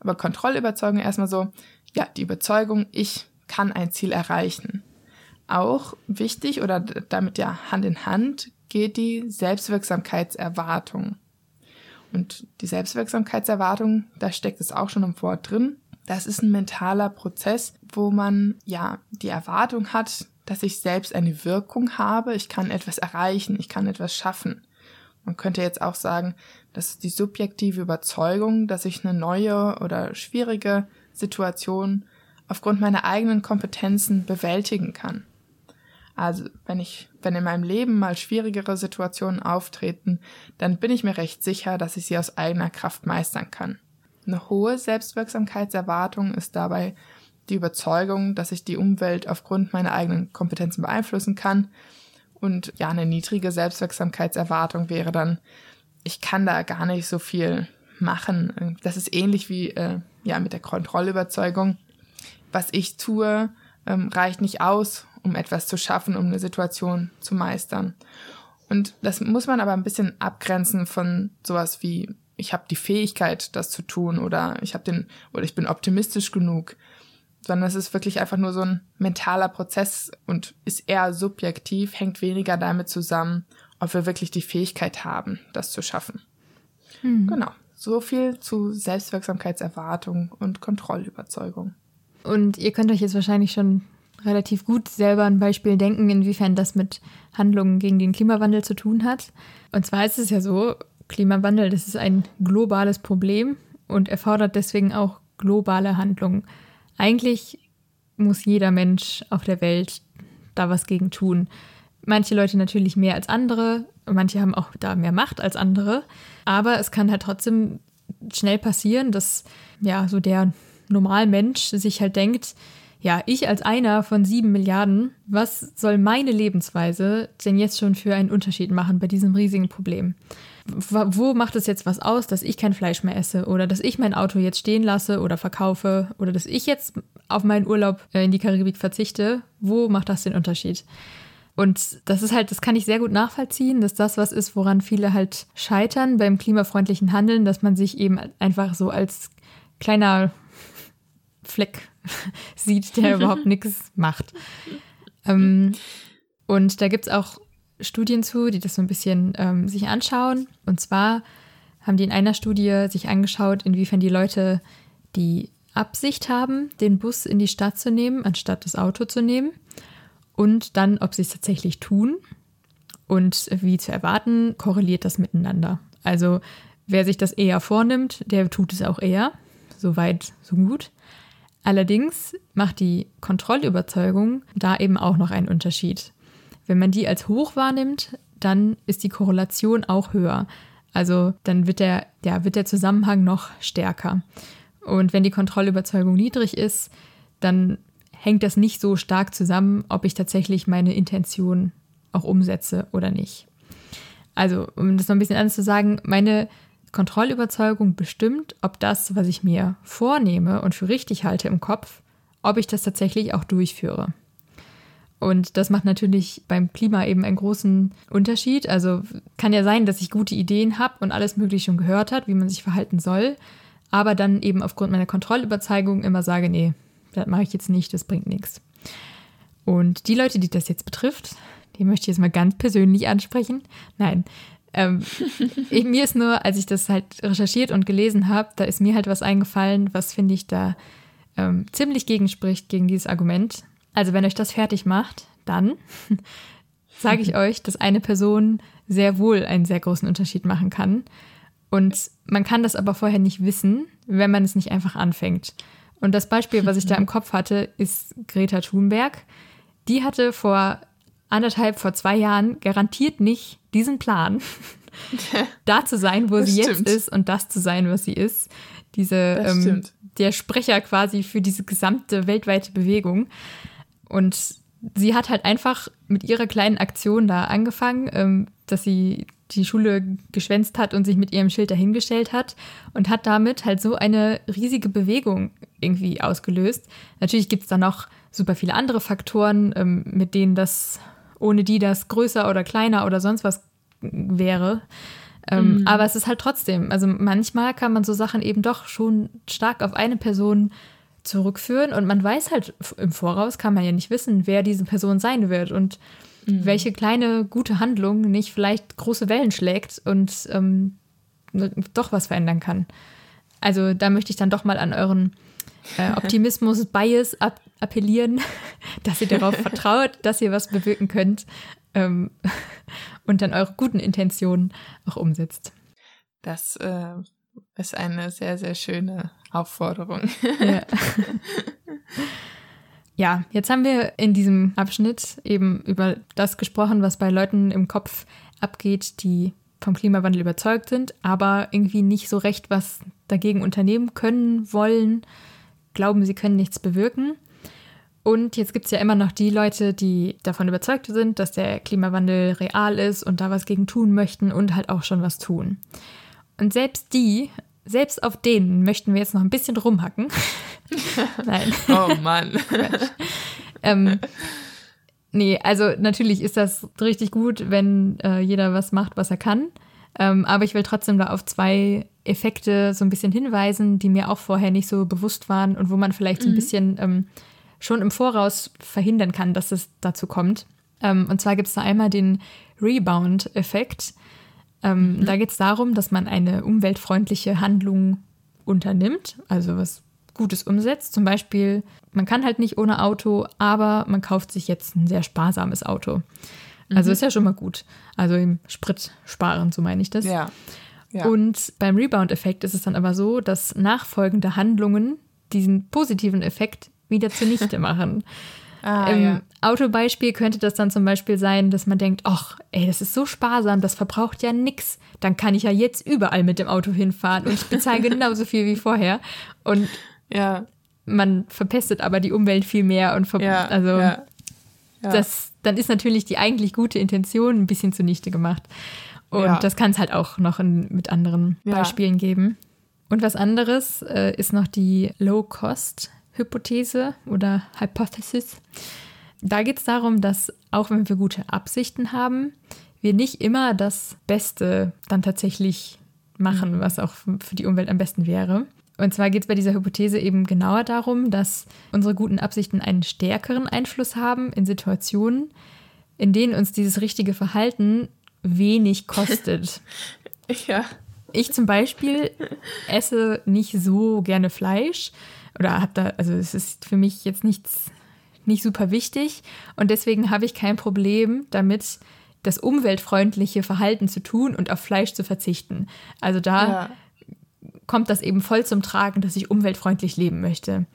Aber Kontrollüberzeugung erstmal so, ja, die Überzeugung, ich kann ein Ziel erreichen. Auch wichtig oder damit ja Hand in Hand geht die Selbstwirksamkeitserwartung. Und die Selbstwirksamkeitserwartung, da steckt es auch schon im Wort drin. Das ist ein mentaler Prozess, wo man ja die Erwartung hat, dass ich selbst eine Wirkung habe, ich kann etwas erreichen, ich kann etwas schaffen. Man könnte jetzt auch sagen, das ist die subjektive Überzeugung, dass ich eine neue oder schwierige Situation aufgrund meiner eigenen Kompetenzen bewältigen kann. Also wenn ich, wenn in meinem Leben mal schwierigere Situationen auftreten, dann bin ich mir recht sicher, dass ich sie aus eigener Kraft meistern kann. Eine hohe Selbstwirksamkeitserwartung ist dabei die Überzeugung, dass ich die Umwelt aufgrund meiner eigenen Kompetenzen beeinflussen kann. Und ja, eine niedrige Selbstwirksamkeitserwartung wäre dann, ich kann da gar nicht so viel machen. Das ist ähnlich wie äh, ja mit der Kontrollüberzeugung. Was ich tue, ähm, reicht nicht aus, um etwas zu schaffen, um eine Situation zu meistern. Und das muss man aber ein bisschen abgrenzen von sowas wie ich habe die Fähigkeit, das zu tun oder ich habe den oder ich bin optimistisch genug, sondern es ist wirklich einfach nur so ein mentaler Prozess und ist eher subjektiv, hängt weniger damit zusammen, ob wir wirklich die Fähigkeit haben, das zu schaffen. Hm. Genau. So viel zu Selbstwirksamkeitserwartung und Kontrollüberzeugung. Und ihr könnt euch jetzt wahrscheinlich schon relativ gut selber ein Beispiel denken, inwiefern das mit Handlungen gegen den Klimawandel zu tun hat. Und zwar ist es ja so, Klimawandel, das ist ein globales Problem und erfordert deswegen auch globale Handlungen. Eigentlich muss jeder Mensch auf der Welt da was gegen tun. Manche Leute natürlich mehr als andere, manche haben auch da mehr Macht als andere, aber es kann halt trotzdem schnell passieren, dass ja so der Normalmensch sich halt denkt, ja, ich als einer von sieben Milliarden, was soll meine Lebensweise denn jetzt schon für einen Unterschied machen bei diesem riesigen Problem? Wo macht es jetzt was aus, dass ich kein Fleisch mehr esse oder dass ich mein Auto jetzt stehen lasse oder verkaufe oder dass ich jetzt auf meinen Urlaub äh, in die Karibik verzichte? Wo macht das den Unterschied? Und das ist halt, das kann ich sehr gut nachvollziehen, dass das was ist, woran viele halt scheitern beim klimafreundlichen Handeln, dass man sich eben einfach so als kleiner Fleck sieht, der überhaupt nichts macht. Ähm, und da gibt es auch Studien zu, die das so ein bisschen ähm, sich anschauen. Und zwar haben die in einer Studie sich angeschaut, inwiefern die Leute die Absicht haben, den Bus in die Stadt zu nehmen, anstatt das Auto zu nehmen und dann, ob sie es tatsächlich tun. Und wie zu erwarten, korreliert das miteinander. Also wer sich das eher vornimmt, der tut es auch eher. Soweit, so gut. Allerdings macht die Kontrollüberzeugung da eben auch noch einen Unterschied. Wenn man die als hoch wahrnimmt, dann ist die Korrelation auch höher. Also dann wird der, ja, wird der Zusammenhang noch stärker. Und wenn die Kontrollüberzeugung niedrig ist, dann hängt das nicht so stark zusammen, ob ich tatsächlich meine Intention auch umsetze oder nicht. Also, um das noch ein bisschen anders zu sagen, meine Kontrollüberzeugung bestimmt, ob das, was ich mir vornehme und für richtig halte im Kopf, ob ich das tatsächlich auch durchführe. Und das macht natürlich beim Klima eben einen großen Unterschied. Also kann ja sein, dass ich gute Ideen habe und alles Mögliche schon gehört hat, wie man sich verhalten soll, aber dann eben aufgrund meiner Kontrollüberzeugung immer sage, nee, das mache ich jetzt nicht, das bringt nichts. Und die Leute, die das jetzt betrifft, die möchte ich jetzt mal ganz persönlich ansprechen. Nein, ähm, ich, mir ist nur, als ich das halt recherchiert und gelesen habe, da ist mir halt was eingefallen, was finde ich da ähm, ziemlich gegenspricht gegen dieses Argument. Also wenn euch das fertig macht, dann sage ich euch, dass eine Person sehr wohl einen sehr großen Unterschied machen kann. Und man kann das aber vorher nicht wissen, wenn man es nicht einfach anfängt. Und das Beispiel, was ich da im Kopf hatte, ist Greta Thunberg. Die hatte vor anderthalb, vor zwei Jahren garantiert nicht diesen Plan, da zu sein, wo das sie stimmt. jetzt ist und das zu sein, was sie ist. Diese, ähm, der Sprecher quasi für diese gesamte weltweite Bewegung. Und sie hat halt einfach mit ihrer kleinen Aktion da angefangen, ähm, dass sie die Schule geschwänzt hat und sich mit ihrem Schild dahingestellt hat und hat damit halt so eine riesige Bewegung irgendwie ausgelöst. Natürlich gibt es da noch super viele andere Faktoren, ähm, mit denen das, ohne die das größer oder kleiner oder sonst was wäre. Ähm, mhm. Aber es ist halt trotzdem, also manchmal kann man so Sachen eben doch schon stark auf eine Person zurückführen und man weiß halt im Voraus, kann man ja nicht wissen, wer diese Person sein wird und mhm. welche kleine gute Handlung nicht vielleicht große Wellen schlägt und ähm, doch was verändern kann. Also da möchte ich dann doch mal an euren äh, Optimismus-Bias appellieren, dass ihr darauf vertraut, dass ihr was bewirken könnt ähm, und dann eure guten Intentionen auch umsetzt. Das äh, ist eine sehr, sehr schöne Aufforderung. Ja. Ja, jetzt haben wir in diesem Abschnitt eben über das gesprochen, was bei Leuten im Kopf abgeht, die vom Klimawandel überzeugt sind, aber irgendwie nicht so recht was dagegen unternehmen können, wollen, glauben, sie können nichts bewirken. Und jetzt gibt es ja immer noch die Leute, die davon überzeugt sind, dass der Klimawandel real ist und da was gegen tun möchten und halt auch schon was tun. Und selbst die, selbst auf denen möchten wir jetzt noch ein bisschen rumhacken. Nein. Oh Mann. ähm, nee, also natürlich ist das richtig gut, wenn äh, jeder was macht, was er kann. Ähm, aber ich will trotzdem da auf zwei Effekte so ein bisschen hinweisen, die mir auch vorher nicht so bewusst waren und wo man vielleicht so ein mhm. bisschen ähm, schon im Voraus verhindern kann, dass es dazu kommt. Ähm, und zwar gibt es da einmal den Rebound-Effekt. Ähm, mhm. Da geht es darum, dass man eine umweltfreundliche Handlung unternimmt, also was Gutes umsetzt. Zum Beispiel, man kann halt nicht ohne Auto, aber man kauft sich jetzt ein sehr sparsames Auto. Also mhm. ist ja schon mal gut. Also im Sprit sparen, so meine ich das. Ja. ja. Und beim Rebound-Effekt ist es dann aber so, dass nachfolgende Handlungen diesen positiven Effekt wieder zunichte machen. Ah, Im ja. Autobeispiel könnte das dann zum Beispiel sein, dass man denkt, ach, ey, das ist so sparsam, das verbraucht ja nichts. Dann kann ich ja jetzt überall mit dem Auto hinfahren und ich bezahle genauso viel wie vorher. Und ja. man verpestet aber die Umwelt viel mehr und ja, also ja. das, dann ist natürlich die eigentlich gute Intention ein bisschen zunichte gemacht. Und das kann es halt auch noch in, mit anderen Beispielen geben. Und was anderes äh, ist noch die Low-Cost Hypothese oder Hypothesis. Da geht es darum, dass auch wenn wir gute Absichten haben, wir nicht immer das Beste dann tatsächlich machen, mhm. was auch für die Umwelt am besten wäre. Und zwar geht es bei dieser Hypothese eben genauer darum, dass unsere guten Absichten einen stärkeren Einfluss haben in Situationen, in denen uns dieses richtige Verhalten wenig kostet. ja. Ich zum Beispiel esse nicht so gerne Fleisch oder habe da, also es ist für mich jetzt nichts, nicht super wichtig und deswegen habe ich kein Problem damit, das umweltfreundliche Verhalten zu tun und auf Fleisch zu verzichten. Also da ja. kommt das eben voll zum Tragen, dass ich umweltfreundlich leben möchte.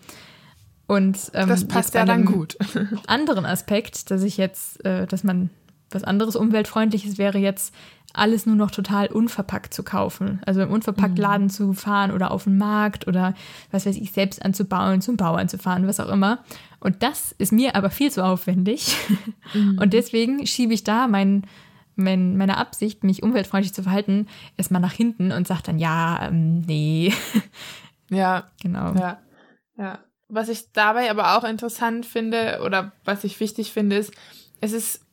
Und ähm, das passt ja dann gut. anderen Aspekt, dass ich jetzt, äh, dass man was anderes umweltfreundliches wäre jetzt alles nur noch total unverpackt zu kaufen. Also im Unverpacktladen mhm. zu fahren oder auf den Markt oder was weiß ich, selbst anzubauen, zum Bauern zu fahren, was auch immer. Und das ist mir aber viel zu aufwendig. Mhm. Und deswegen schiebe ich da mein, mein, meine Absicht, mich umweltfreundlich zu verhalten, erstmal nach hinten und sage dann, ja, ähm, nee. Ja. Genau. Ja. Ja. Was ich dabei aber auch interessant finde oder was ich wichtig finde, ist, es ist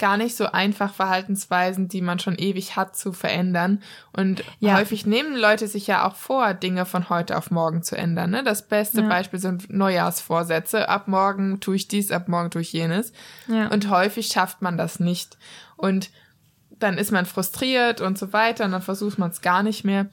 gar nicht so einfach, Verhaltensweisen, die man schon ewig hat, zu verändern. Und ja. häufig nehmen Leute sich ja auch vor, Dinge von heute auf morgen zu ändern. Ne? Das beste ja. Beispiel sind Neujahrsvorsätze. Ab morgen tue ich dies, ab morgen tue ich jenes. Ja. Und häufig schafft man das nicht. Und dann ist man frustriert und so weiter und dann versucht man es gar nicht mehr.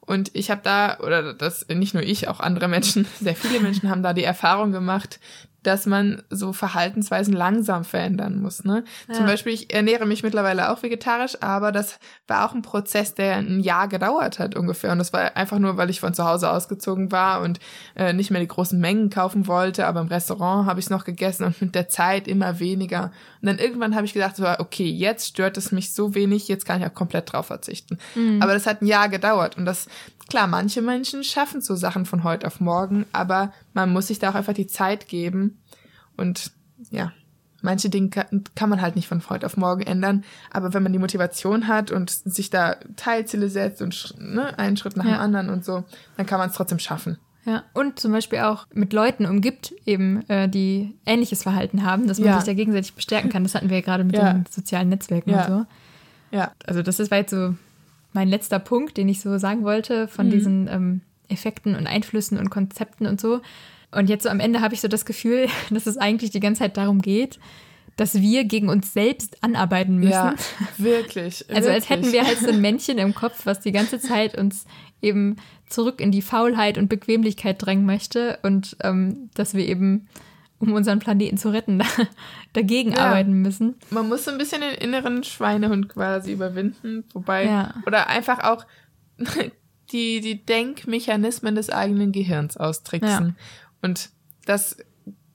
Und ich habe da, oder das nicht nur ich, auch andere Menschen, sehr viele Menschen haben da die Erfahrung gemacht, dass man so Verhaltensweisen langsam verändern muss. Ne? Ja. Zum Beispiel, ich ernähre mich mittlerweile auch vegetarisch, aber das war auch ein Prozess, der ein Jahr gedauert hat ungefähr. Und das war einfach nur, weil ich von zu Hause ausgezogen war und äh, nicht mehr die großen Mengen kaufen wollte, aber im Restaurant habe ich es noch gegessen und mit der Zeit immer weniger. Und dann irgendwann habe ich gedacht, so, okay, jetzt stört es mich so wenig, jetzt kann ich auch komplett drauf verzichten. Mhm. Aber das hat ein Jahr gedauert und das Klar, manche Menschen schaffen so Sachen von heute auf morgen, aber man muss sich da auch einfach die Zeit geben. Und ja, manche Dinge kann, man halt nicht von heute auf morgen ändern. Aber wenn man die Motivation hat und sich da Teilziele setzt und ne, einen Schritt nach ja. dem anderen und so, dann kann man es trotzdem schaffen. Ja, und zum Beispiel auch mit Leuten umgibt, eben, äh, die ähnliches Verhalten haben, dass man ja. sich da gegenseitig bestärken kann. Das hatten wir ja gerade mit ja. den sozialen Netzwerken ja. und so. Ja. Also das ist weit so mein letzter Punkt, den ich so sagen wollte, von mhm. diesen ähm, Effekten und Einflüssen und Konzepten und so. Und jetzt so am Ende habe ich so das Gefühl, dass es eigentlich die ganze Zeit darum geht, dass wir gegen uns selbst anarbeiten müssen. Ja, wirklich. also wirklich. als hätten wir halt so ein Männchen im Kopf, was die ganze Zeit uns eben zurück in die Faulheit und Bequemlichkeit drängen möchte und ähm, dass wir eben um unseren Planeten zu retten, dagegen ja. arbeiten müssen. Man muss so ein bisschen den inneren Schweinehund quasi überwinden, wobei, ja. oder einfach auch die, die Denkmechanismen des eigenen Gehirns austricksen. Ja. Und das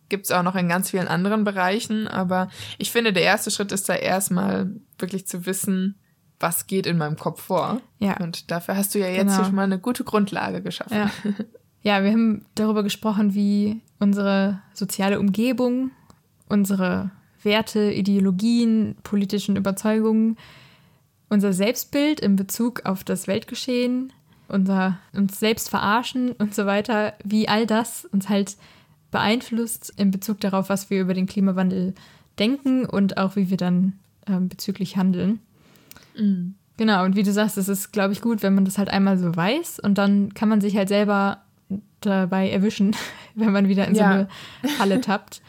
gibt es auch noch in ganz vielen anderen Bereichen. Aber ich finde, der erste Schritt ist da erstmal wirklich zu wissen, was geht in meinem Kopf vor. Ja. Und dafür hast du ja jetzt genau. schon mal eine gute Grundlage geschaffen. Ja. ja, wir haben darüber gesprochen, wie unsere soziale Umgebung, unsere Werte, Ideologien, politischen Überzeugungen, unser Selbstbild in Bezug auf das Weltgeschehen, unser uns selbst verarschen und so weiter, wie all das uns halt beeinflusst in Bezug darauf, was wir über den Klimawandel denken und auch wie wir dann ähm, bezüglich handeln. Mhm. Genau, und wie du sagst, es ist, glaube ich, gut, wenn man das halt einmal so weiß und dann kann man sich halt selber dabei erwischen, wenn man wieder in ja. so eine Falle tappt.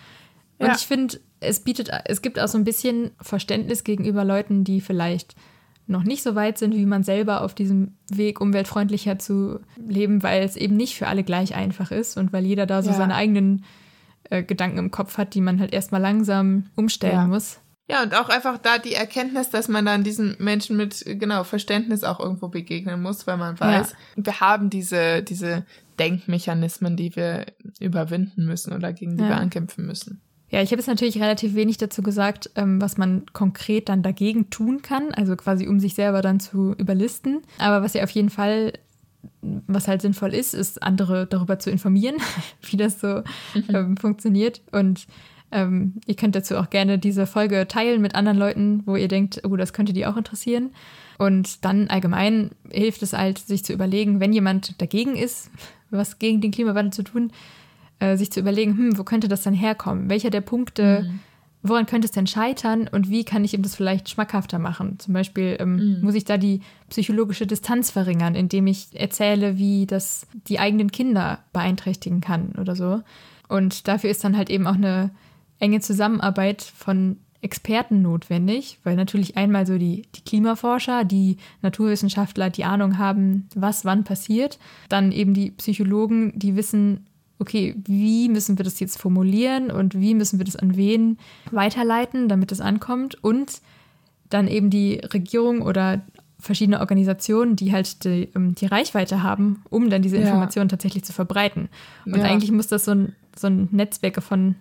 Und ja. ich finde, es bietet, es gibt auch so ein bisschen Verständnis gegenüber Leuten, die vielleicht noch nicht so weit sind wie man selber auf diesem Weg, umweltfreundlicher zu leben, weil es eben nicht für alle gleich einfach ist und weil jeder da so ja. seine eigenen äh, Gedanken im Kopf hat, die man halt erstmal langsam umstellen ja. muss. Ja, und auch einfach da die Erkenntnis, dass man dann diesen Menschen mit, genau, Verständnis auch irgendwo begegnen muss, weil man weiß, ja. wir haben diese, diese Denkmechanismen, die wir überwinden müssen oder gegen die wir ankämpfen müssen. Ja, ich habe jetzt natürlich relativ wenig dazu gesagt, ähm, was man konkret dann dagegen tun kann, also quasi um sich selber dann zu überlisten. Aber was ja auf jeden Fall, was halt sinnvoll ist, ist andere darüber zu informieren, wie das so mhm. ähm, funktioniert. Und ähm, ihr könnt dazu auch gerne diese Folge teilen mit anderen Leuten, wo ihr denkt, oh, das könnte die auch interessieren. Und dann allgemein hilft es halt, sich zu überlegen, wenn jemand dagegen ist, was gegen den Klimawandel zu tun, äh, sich zu überlegen, hm, wo könnte das dann herkommen? Welcher der Punkte, mhm. woran könnte es denn scheitern und wie kann ich ihm das vielleicht schmackhafter machen? Zum Beispiel ähm, mhm. muss ich da die psychologische Distanz verringern, indem ich erzähle, wie das die eigenen Kinder beeinträchtigen kann oder so. Und dafür ist dann halt eben auch eine enge Zusammenarbeit von Experten notwendig, weil natürlich einmal so die, die Klimaforscher, die Naturwissenschaftler, die Ahnung haben, was wann passiert, dann eben die Psychologen, die wissen, okay, wie müssen wir das jetzt formulieren und wie müssen wir das an wen weiterleiten, damit es ankommt und dann eben die Regierung oder verschiedene Organisationen, die halt die, ähm, die Reichweite haben, um dann diese Informationen ja. tatsächlich zu verbreiten. Und ja. eigentlich muss das so ein, so ein Netzwerk von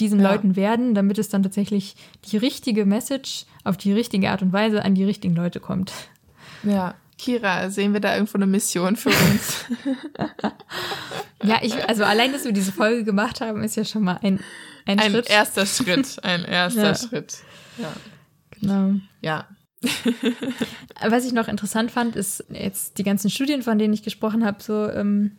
diesen ja. Leuten werden, damit es dann tatsächlich die richtige Message auf die richtige Art und Weise an die richtigen Leute kommt. Ja, Kira, sehen wir da irgendwo eine Mission für uns? ja, ich, also allein, dass wir diese Folge gemacht haben, ist ja schon mal ein, ein, ein Schritt. erster Schritt. Ein erster ja. Schritt. Ja. Genau. Ja. Was ich noch interessant fand, ist jetzt die ganzen Studien, von denen ich gesprochen habe, so ähm,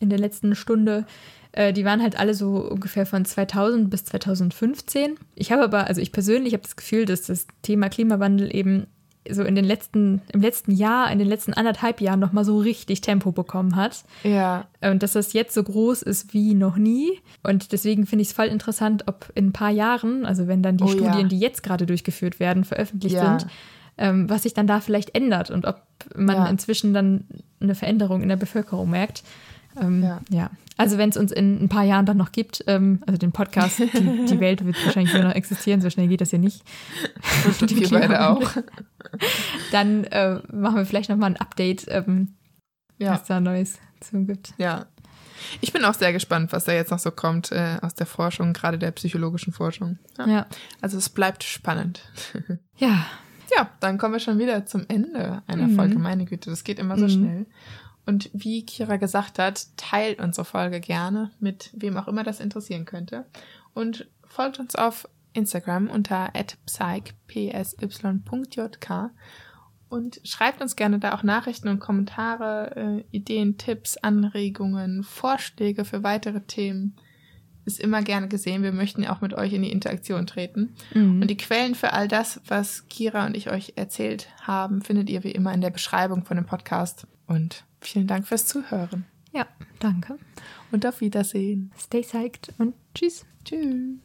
in der letzten Stunde, äh, die waren halt alle so ungefähr von 2000 bis 2015. Ich habe aber, also ich persönlich habe das Gefühl, dass das Thema Klimawandel eben so in den letzten, im letzten Jahr, in den letzten anderthalb Jahren nochmal so richtig Tempo bekommen hat. Ja. Und dass das jetzt so groß ist wie noch nie. Und deswegen finde ich es voll interessant, ob in ein paar Jahren, also wenn dann die oh, Studien, ja. die jetzt gerade durchgeführt werden, veröffentlicht ja. sind, ähm, was sich dann da vielleicht ändert und ob man ja. inzwischen dann eine Veränderung in der Bevölkerung merkt. Ähm, ja. ja. Also wenn es uns in ein paar Jahren dann noch gibt, ähm, also den Podcast, die, die, Welt wird wahrscheinlich nur noch existieren, so schnell geht das ja nicht. Und wir beide auch. Dann äh, machen wir vielleicht nochmal ein Update, ähm, ja. was da Neues zu gibt. Ja. Ich bin auch sehr gespannt, was da jetzt noch so kommt äh, aus der Forschung, gerade der psychologischen Forschung. Ja. ja. Also es bleibt spannend. ja. Ja, dann kommen wir schon wieder zum Ende einer mhm. Folge. Meine Güte, das geht immer so mhm. schnell. Und wie Kira gesagt hat, teilt unsere Folge gerne mit wem auch immer das interessieren könnte. Und folgt uns auf Instagram unter psych.psy.jk und schreibt uns gerne da auch Nachrichten und Kommentare, äh, Ideen, Tipps, Anregungen, Vorschläge für weitere Themen. Ist immer gerne gesehen. Wir möchten ja auch mit euch in die Interaktion treten. Mhm. Und die Quellen für all das, was Kira und ich euch erzählt haben, findet ihr wie immer in der Beschreibung von dem Podcast. Und Vielen Dank fürs Zuhören. Ja, danke. Und auf Wiedersehen. Stay psyched und tschüss. Tschüss.